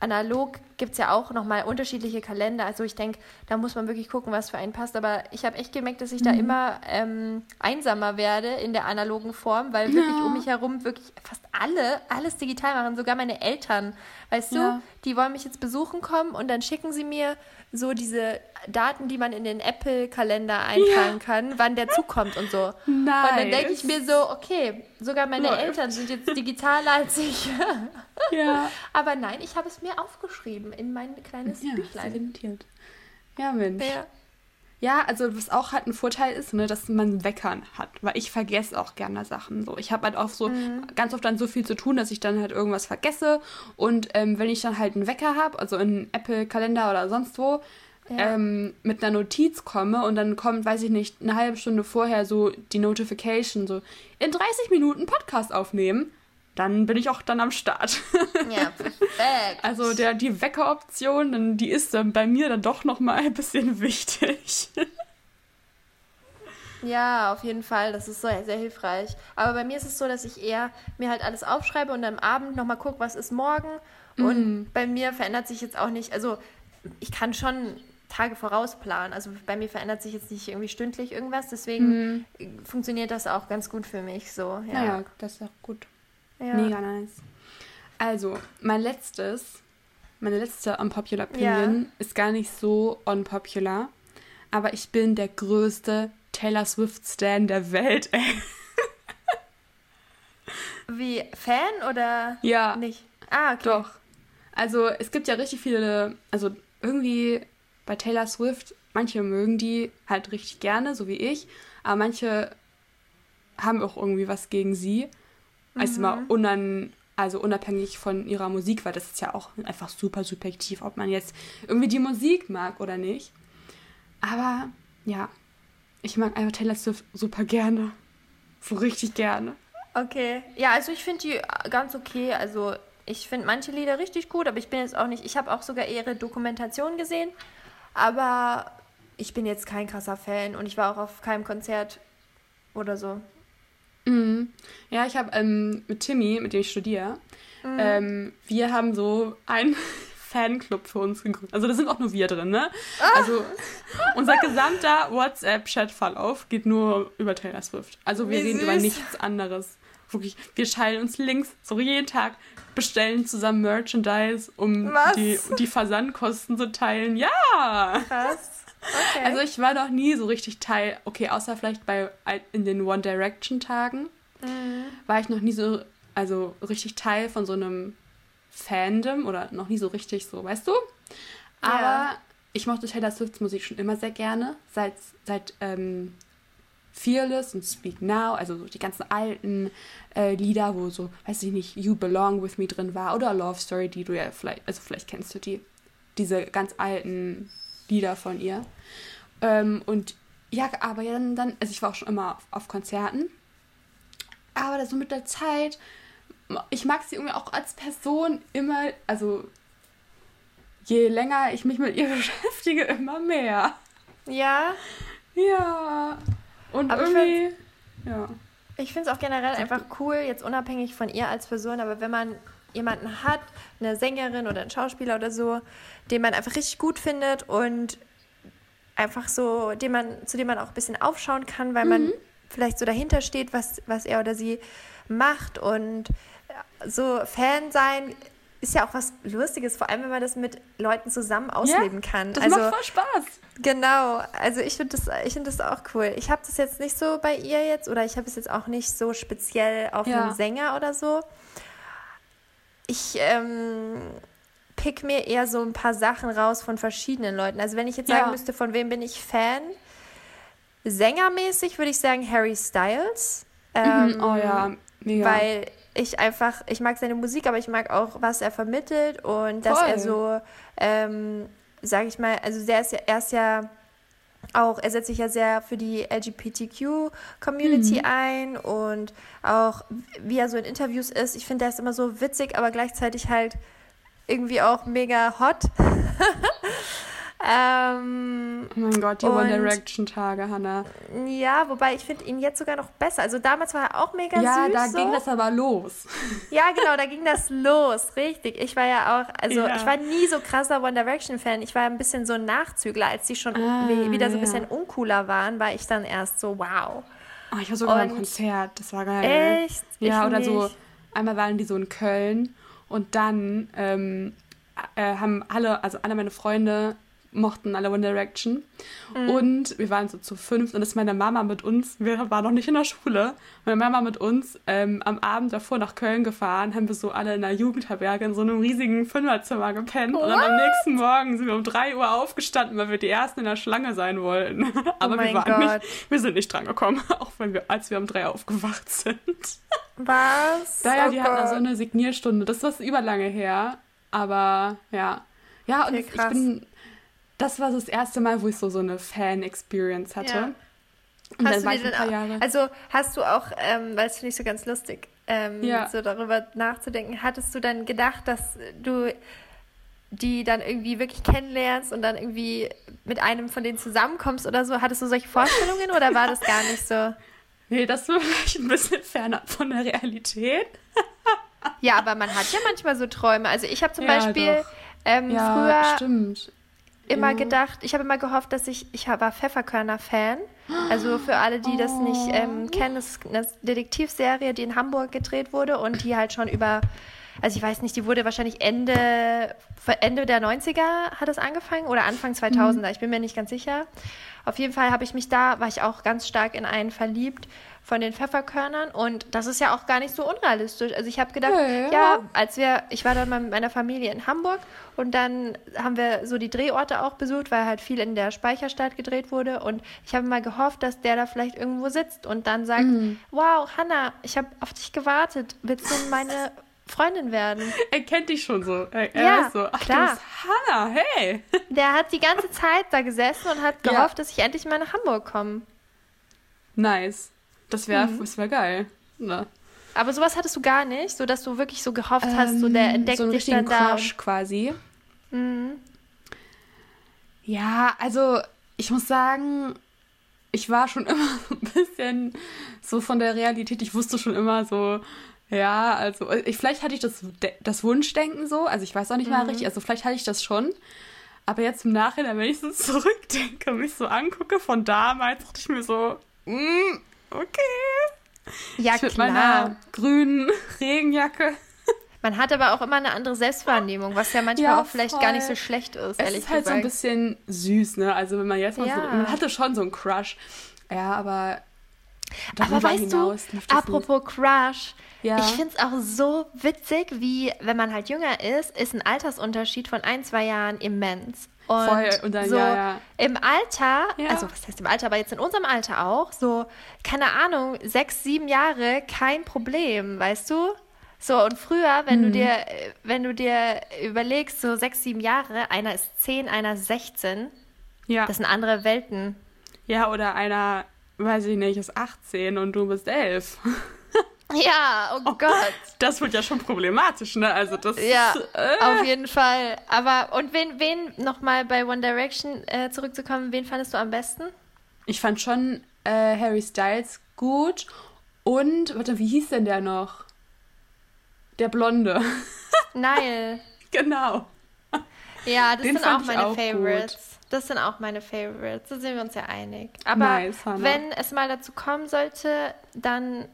analog gibt es ja auch nochmal unterschiedliche Kalender. Also ich denke, da muss man wirklich gucken, was für einen passt. Aber ich habe echt gemerkt, dass ich mhm. da immer ähm, einsamer werde in der analogen Form, weil wirklich ja. um mich herum wirklich fast alle alles digital machen, sogar meine Eltern. Weißt ja. du, die wollen mich jetzt besuchen kommen und dann schicken sie mir so diese Daten, die man in den Apple-Kalender eintragen ja. kann, wann der zukommt und so. Nice. Und dann denke ich mir so, okay, sogar meine Läuft. Eltern sind jetzt digitaler als ich. ja. Aber nein, ich habe es mir aufgeschrieben in mein kleines ja, Büchlein. Ja, Mensch. Ja. Ja, also was auch halt ein Vorteil ist, ne, dass man Weckern hat, weil ich vergesse auch gerne Sachen. So, ich habe halt auch so mhm. ganz oft dann so viel zu tun, dass ich dann halt irgendwas vergesse. Und ähm, wenn ich dann halt einen Wecker habe, also in Apple Kalender oder sonst wo, ja. ähm, mit einer Notiz komme und dann kommt, weiß ich nicht, eine halbe Stunde vorher so die Notification, so in 30 Minuten Podcast aufnehmen dann bin ich auch dann am Start. Ja, perfekt. Also der, die Weckeroption, die ist dann bei mir dann doch noch mal ein bisschen wichtig. Ja, auf jeden Fall. Das ist so sehr hilfreich. Aber bei mir ist es so, dass ich eher mir halt alles aufschreibe und am Abend nochmal gucke, was ist morgen. Mm. Und bei mir verändert sich jetzt auch nicht, also ich kann schon Tage vorausplanen. Also bei mir verändert sich jetzt nicht irgendwie stündlich irgendwas. Deswegen mm. funktioniert das auch ganz gut für mich so. Ja, naja, das ist auch gut. Ja. Mega nice. Also, mein letztes, meine letzte unpopular Opinion ja. ist gar nicht so unpopular, aber ich bin der größte Taylor Swift-Stan der Welt, ey. Wie, Fan oder ja. nicht? Ah, okay. Doch. Also, es gibt ja richtig viele, also irgendwie bei Taylor Swift, manche mögen die halt richtig gerne, so wie ich, aber manche haben auch irgendwie was gegen sie. Also mhm. mal unan, also unabhängig von ihrer Musik, weil das ist ja auch einfach super subjektiv, ob man jetzt irgendwie die Musik mag oder nicht. Aber ja, ich mag einfach Taylor Swift super gerne. So richtig gerne. Okay. Ja, also ich finde die ganz okay. Also ich finde manche Lieder richtig gut, aber ich bin jetzt auch nicht, ich habe auch sogar ihre Dokumentation gesehen, aber ich bin jetzt kein krasser Fan und ich war auch auf keinem Konzert oder so. Mhm. Ja, ich habe ähm, mit Timmy, mit dem ich studiere, mhm. ähm, wir haben so einen Fanclub für uns gegründet. Also da sind auch nur wir drin, ne? Ah. Also unser gesamter WhatsApp-Chat-Verlauf geht nur über Taylor Swift. Also wir Wie reden süß. über nichts anderes. Wirklich, wir schalten uns links, so jeden Tag, bestellen zusammen Merchandise, um die, die Versandkosten zu teilen. Ja! Krass. Okay. Also ich war noch nie so richtig Teil, okay, außer vielleicht bei in den One Direction Tagen, mhm. war ich noch nie so, also richtig Teil von so einem Fandom oder noch nie so richtig so, weißt du? Aber ja. ich mochte Taylor Swifts Musik schon immer sehr gerne, seit, seit ähm, Fearless und Speak Now, also so die ganzen alten äh, Lieder, wo so, weiß ich nicht, You Belong With Me drin war oder Love Story, die du ja vielleicht, also vielleicht kennst du die, diese ganz alten Lieder von ihr. Ähm, und ja, aber dann, dann, also ich war auch schon immer auf, auf Konzerten. Aber so mit der Zeit, ich mag sie irgendwie auch als Person immer, also je länger ich mich mit ihr beschäftige, immer mehr. Ja. Ja. Und aber irgendwie, ich ja. Ich finde es auch generell einfach cool, jetzt unabhängig von ihr als Person, aber wenn man jemanden hat, eine Sängerin oder einen Schauspieler oder so, den man einfach richtig gut findet und einfach so, den man, zu dem man auch ein bisschen aufschauen kann, weil mhm. man vielleicht so dahinter steht, was, was er oder sie macht und so Fan sein ist ja auch was Lustiges, vor allem wenn man das mit Leuten zusammen ausleben ja, kann. Das also, macht voll Spaß. Genau, also ich finde das, find das auch cool. Ich habe das jetzt nicht so bei ihr jetzt oder ich habe es jetzt auch nicht so speziell auf ja. einen Sänger oder so ich ähm, pick mir eher so ein paar Sachen raus von verschiedenen Leuten. Also wenn ich jetzt sagen ja. müsste, von wem bin ich Fan, sängermäßig würde ich sagen Harry Styles. Ähm, oh ja, mega. Weil ich einfach, ich mag seine Musik, aber ich mag auch, was er vermittelt und dass Voll. er so, ähm, sage ich mal, also der ist ja, er ist ja auch, er setzt sich ja sehr für die LGBTQ-Community mhm. ein und auch, wie er so in Interviews ist. Ich finde, der ist immer so witzig, aber gleichzeitig halt irgendwie auch mega hot. Ähm, oh mein Gott, die One Direction Tage, Hannah. Ja, wobei ich finde ihn jetzt sogar noch besser. Also damals war er auch mega ja, süß. Ja, da so. ging das aber los. Ja, genau, da ging das los, richtig. Ich war ja auch, also ja. ich war nie so krasser One Direction Fan. Ich war ein bisschen so ein Nachzügler, als die schon ah, wieder so ein bisschen uncooler waren, war ich dann erst so, wow. Oh, ich war sogar beim Konzert, das war geil. Echt? Ja, ich oder nicht. so Einmal waren die so in Köln und dann ähm, äh, haben alle, also alle meine Freunde mochten alle One Direction. Mhm. Und wir waren so zu fünf und ist meine Mama mit uns, wir waren noch nicht in der Schule, meine Mama mit uns ähm, am Abend davor nach Köln gefahren, haben wir so alle in einer Jugendherberge in so einem riesigen Fünferzimmer gepennt. What? Und dann am nächsten Morgen sind wir um drei Uhr aufgestanden, weil wir die Ersten in der Schlange sein wollten. Aber oh wir waren Gott. nicht, wir sind nicht dran gekommen, auch wenn wir, als wir um drei aufgewacht sind. Was? Naja, oh die Gott. hatten so eine Signierstunde. Das ist überlange her. Aber ja. Ja, und okay, ich bin das war so das erste Mal, wo ich so, so eine Fan-Experience hatte. Ja. Und hast dann war ein paar Jahre. Also hast du auch, ähm, weil es finde ich so ganz lustig, ähm, ja. so darüber nachzudenken, hattest du dann gedacht, dass du die dann irgendwie wirklich kennenlernst und dann irgendwie mit einem von denen zusammenkommst oder so? Hattest du solche Vorstellungen oder war das gar nicht so? Nee, das war vielleicht ein bisschen fernab von der Realität. ja, aber man hat ja manchmal so Träume. Also ich habe zum ja, Beispiel ähm, ja, früher stimmt immer ja. gedacht, ich habe immer gehofft, dass ich, ich war Pfefferkörner-Fan. Also für alle, die oh. das nicht ähm, kennen, das ist eine Detektivserie, die in Hamburg gedreht wurde und die halt schon über, also ich weiß nicht, die wurde wahrscheinlich Ende, Ende der 90er hat es angefangen oder Anfang 2000er, mhm. ich bin mir nicht ganz sicher. Auf jeden Fall habe ich mich da, war ich auch ganz stark in einen verliebt von den Pfefferkörnern und das ist ja auch gar nicht so unrealistisch. Also ich habe gedacht, ja. ja, als wir, ich war dann mal mit meiner Familie in Hamburg und dann haben wir so die Drehorte auch besucht, weil halt viel in der Speicherstadt gedreht wurde und ich habe mal gehofft, dass der da vielleicht irgendwo sitzt und dann sagt, mhm. wow, Hanna, ich habe auf dich gewartet, willst du meine Freundin werden. Er kennt dich schon so. Er, er ja, so, ach, klar. du bist Hannah, hey. Der hat die ganze Zeit da gesessen und hat gehofft, ja. dass ich endlich mal nach Hamburg komme. Nice. Das wäre mhm. wär geil. Na. Aber sowas hattest du gar nicht, so dass du wirklich so gehofft ähm, hast, so der ähm, entdeckt so dich dann da. Crush quasi. Mhm. Ja, also ich muss sagen, ich war schon immer so ein bisschen so von der Realität. Ich wusste schon immer so, ja, also ich, vielleicht hatte ich das, das Wunschdenken so. Also ich weiß auch nicht mhm. mal richtig. Also vielleicht hatte ich das schon. Aber jetzt im Nachhinein, wenn ich so zurückdenke und mich so angucke von damals, dachte ich mir so, mm, okay. Ja, ich mit klar. meiner grünen Regenjacke. Man hat aber auch immer eine andere Selbstwahrnehmung, was ja manchmal ja, auch vielleicht gar nicht so schlecht ist, es ist halt gesagt. so ein bisschen süß, ne? Also wenn man jetzt mal ja. so, man hatte schon so einen Crush. Ja, aber aber weißt du, apropos nicht. Crush, ja. ich finde es auch so witzig, wie wenn man halt jünger ist, ist ein Altersunterschied von ein, zwei Jahren immens. Und, Voll, und dann, so ja, ja. im Alter, also was heißt im Alter, aber jetzt in unserem Alter auch, so, keine Ahnung, sechs, sieben Jahre, kein Problem, weißt du? So, und früher, wenn mhm. du dir, wenn du dir überlegst, so sechs, sieben Jahre, einer ist zehn, einer ist 16, ja. das sind andere Welten. Ja, oder einer, weiß ich nicht, ist 18 und du bist 11. Ja, oh, oh, Gott. Das wird ja schon problematisch, ne? Also das Ja, äh. auf jeden Fall. Aber und wen, wen nochmal bei One Direction äh, zurückzukommen, wen fandest du am besten? Ich fand schon äh, Harry Styles gut und, warte, wie hieß denn der noch? Der Blonde. Nile. genau. Ja, das Den sind auch meine Favorites. Gut. Das sind auch meine Favorites. Da sind wir uns ja einig. Aber nice, wenn es mal dazu kommen sollte, dann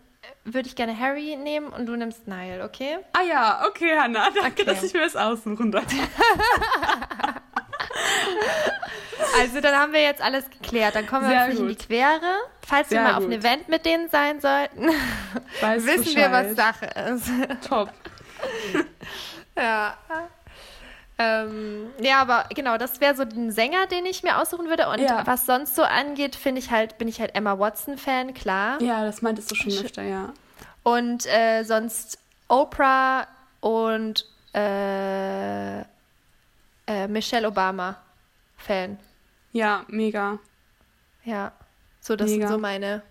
würde ich gerne Harry nehmen und du nimmst Niall, okay? Ah ja, okay, Hannah. Danke, okay. dass ich mir das aussuchen darf. also dann haben wir jetzt alles geklärt. Dann kommen wir Sehr nicht in die Quere. Falls Sehr wir mal gut. auf einem Event mit denen sein sollten, wissen Bescheid. wir, was Sache ist. Top. ja. Ähm, ja, aber genau, das wäre so ein Sänger, den ich mir aussuchen würde. Und ja. was sonst so angeht, finde ich halt, bin ich halt Emma Watson-Fan, klar. Ja, das meintest du schon öfter, ja. Und äh, sonst Oprah und äh, äh, Michelle Obama-Fan. Ja, mega. Ja, so das mega. sind so meine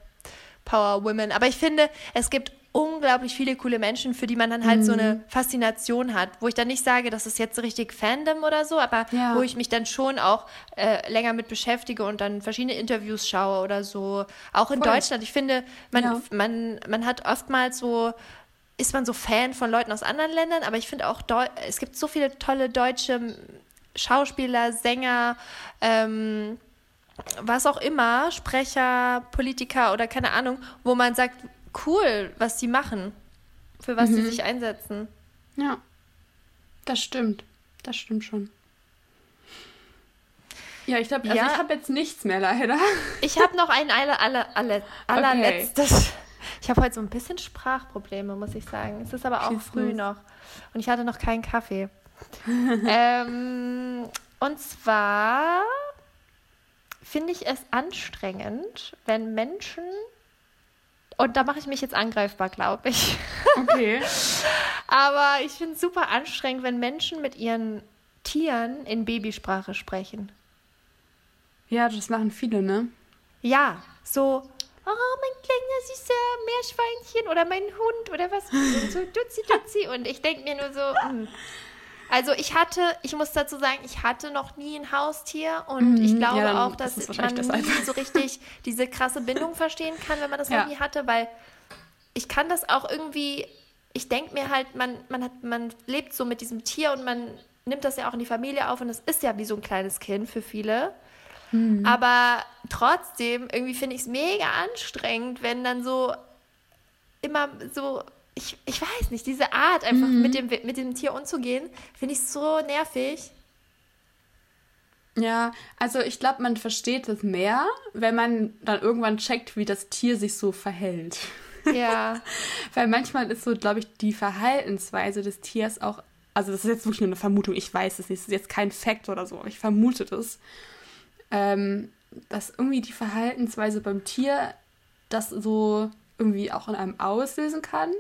Power Women. Aber ich finde, es gibt unglaublich viele coole Menschen, für die man dann halt mhm. so eine mhm. Faszination hat, wo ich dann nicht sage, das ist jetzt richtig Fandom oder so, aber ja. wo ich mich dann schon auch äh, länger mit beschäftige und dann verschiedene Interviews schaue oder so. Auch in Voll. Deutschland. Ich finde, man, ja. man, man hat oftmals so ist man so Fan von Leuten aus anderen Ländern, aber ich finde auch, Deu es gibt so viele tolle deutsche Schauspieler, Sänger, ähm, was auch immer, Sprecher, Politiker oder keine Ahnung, wo man sagt, cool, was die machen. für was mhm. sie sich einsetzen. Ja, das stimmt. Das stimmt schon. Ja, ich glaube, also ja. ich habe jetzt nichts mehr leider. Ich habe noch ein alle, alle, alle, allerletztes. Okay. Ich habe heute so ein bisschen Sprachprobleme, muss ich sagen. Es ist aber auch Schieß früh los. noch. Und ich hatte noch keinen Kaffee. ähm, und zwar finde ich es anstrengend, wenn Menschen, und da mache ich mich jetzt angreifbar, glaube ich. Okay. Aber ich finde es super anstrengend, wenn Menschen mit ihren Tieren in Babysprache sprechen. Ja, das machen viele, ne? Ja, so, oh, mein kleiner süßer Meerschweinchen oder mein Hund oder was, so Dutzi Dutzi. Und ich denke mir nur so, mh. Also ich hatte, ich muss dazu sagen, ich hatte noch nie ein Haustier und mhm, ich glaube ja, auch, dass das man das nie so richtig diese krasse Bindung verstehen kann, wenn man das ja. noch nie hatte, weil ich kann das auch irgendwie, ich denke mir halt, man, man, hat, man lebt so mit diesem Tier und man nimmt das ja auch in die Familie auf und es ist ja wie so ein kleines Kind für viele. Mhm. Aber trotzdem, irgendwie finde ich es mega anstrengend, wenn dann so immer so, ich, ich weiß nicht, diese Art einfach mhm. mit, dem, mit dem Tier umzugehen, finde ich so nervig. Ja, also ich glaube, man versteht es mehr, wenn man dann irgendwann checkt, wie das Tier sich so verhält. Ja. Weil manchmal ist so, glaube ich, die Verhaltensweise des Tiers auch, also das ist jetzt wirklich nur eine Vermutung, ich weiß es nicht, es ist jetzt kein Fakt oder so, ich vermute das ähm, dass irgendwie die Verhaltensweise beim Tier das so irgendwie auch in einem auslösen kann.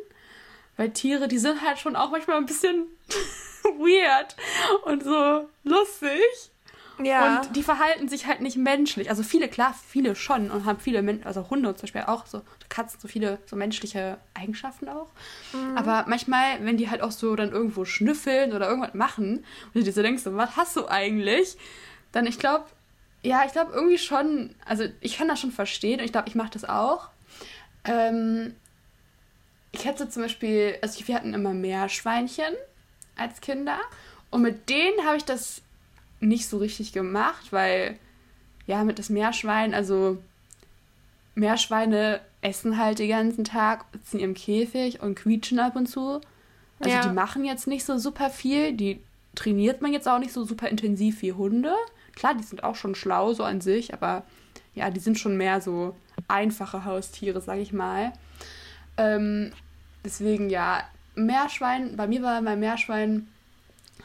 Weil Tiere, die sind halt schon auch manchmal ein bisschen weird und so lustig. Ja. Und die verhalten sich halt nicht menschlich. Also viele, klar, viele schon und haben viele, Men also Hunde zum Beispiel auch, so Katzen, so viele so menschliche Eigenschaften auch. Mhm. Aber manchmal, wenn die halt auch so dann irgendwo schnüffeln oder irgendwas machen und du dir so denkst, was hast du eigentlich? Dann, ich glaube, ja, ich glaube irgendwie schon, also ich kann das schon verstehen und ich glaube, ich mache das auch. Ähm, ich hätte zum Beispiel, also wir hatten immer Meerschweinchen als Kinder und mit denen habe ich das nicht so richtig gemacht, weil ja, mit das Meerschwein, also Meerschweine essen halt den ganzen Tag, sitzen im Käfig und quietschen ab und zu. Also ja. die machen jetzt nicht so super viel, die trainiert man jetzt auch nicht so super intensiv wie Hunde. Klar, die sind auch schon schlau so an sich, aber ja, die sind schon mehr so einfache Haustiere, sag ich mal. Ähm, deswegen ja, Meerschwein, bei mir war mein Meerschwein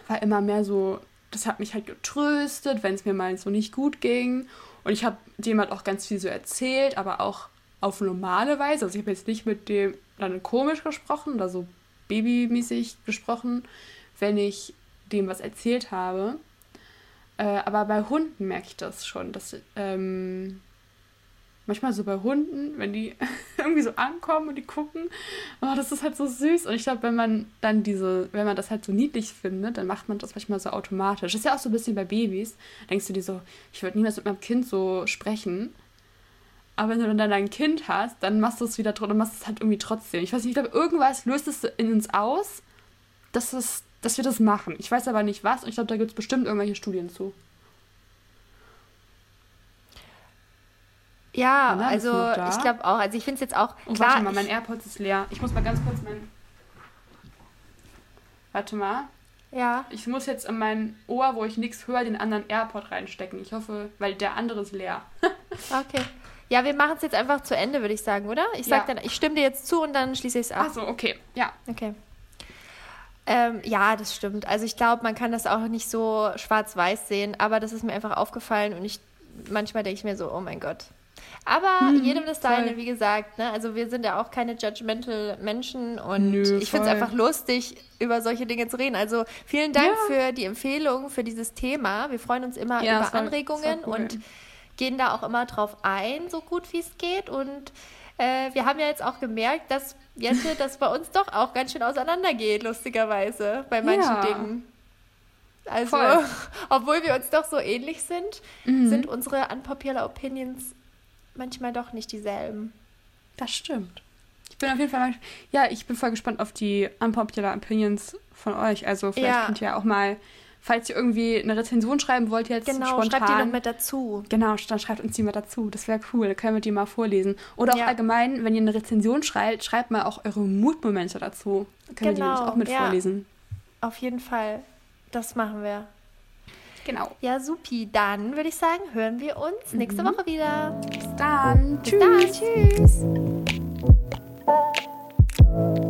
war immer mehr so, das hat mich halt getröstet, wenn es mir mal so nicht gut ging. Und ich habe dem halt auch ganz viel so erzählt, aber auch auf normale Weise. Also ich habe jetzt nicht mit dem dann komisch gesprochen oder so babymäßig gesprochen, wenn ich dem was erzählt habe. Äh, aber bei Hunden merke ich das schon, dass ähm, manchmal so bei Hunden, wenn die irgendwie so ankommen und die gucken, oh, das ist halt so süß. Und ich glaube, wenn man dann diese, wenn man das halt so niedlich findet, dann macht man das manchmal so automatisch. Das ist ja auch so ein bisschen bei Babys. Denkst du dir so, ich würde niemals mit meinem Kind so sprechen. Aber wenn du dann dein Kind hast, dann machst du es wieder und machst es halt irgendwie trotzdem. Ich weiß nicht, ich glaube, irgendwas löst es in uns aus, dass es dass wir das machen. Ich weiß aber nicht was und ich glaube, da gibt es bestimmt irgendwelche Studien zu. Ja, ja also ich glaube auch. Also ich finde es jetzt auch. Oh, klar, warte mal, mein AirPods ist leer. Ich muss mal ganz kurz mein. Warte mal. Ja. Ich muss jetzt in mein Ohr, wo ich nichts höre, den anderen AirPod reinstecken. Ich hoffe, weil der andere ist leer. okay. Ja, wir machen es jetzt einfach zu Ende, würde ich sagen, oder? Ich sag ja. dann, ich stimme dir jetzt zu und dann schließe ich es ab. Ach so, okay. Ja. Okay. Ähm, ja, das stimmt. Also ich glaube, man kann das auch nicht so schwarz-weiß sehen, aber das ist mir einfach aufgefallen und ich manchmal denke ich mir so, oh mein Gott. Aber hm, jedem das seine, wie gesagt, ne? Also wir sind ja auch keine judgmental Menschen und Nö, ich finde es einfach lustig, über solche Dinge zu reden. Also vielen Dank ja. für die Empfehlung für dieses Thema. Wir freuen uns immer ja, über Anregungen cool. und gehen da auch immer drauf ein, so gut wie es geht. Und äh, wir haben ja jetzt auch gemerkt, dass Jette, das bei uns doch auch ganz schön auseinandergeht, lustigerweise, bei manchen ja. Dingen. Also, Voll. obwohl wir uns doch so ähnlich sind, mhm. sind unsere unpopular Opinions manchmal doch nicht dieselben. Das stimmt. Ich bin auf jeden Fall, ja, ich bin voll gespannt auf die unpopular Opinions von euch. Also vielleicht ja. könnt ihr auch mal falls ihr irgendwie eine Rezension schreiben wollt jetzt genau, spontan. schreibt die noch mit dazu. Genau, dann schreibt uns die mal dazu. Das wäre cool. Da können wir die mal vorlesen. Oder auch ja. allgemein, wenn ihr eine Rezension schreibt, schreibt mal auch eure Mutmomente dazu. Dann können genau, wir die nämlich auch mit ja. vorlesen. Auf jeden Fall. Das machen wir. Genau. Ja, supi. Dann würde ich sagen, hören wir uns nächste mhm. Woche wieder. Bis dann. Bis tschüss. Dann. Tschüss.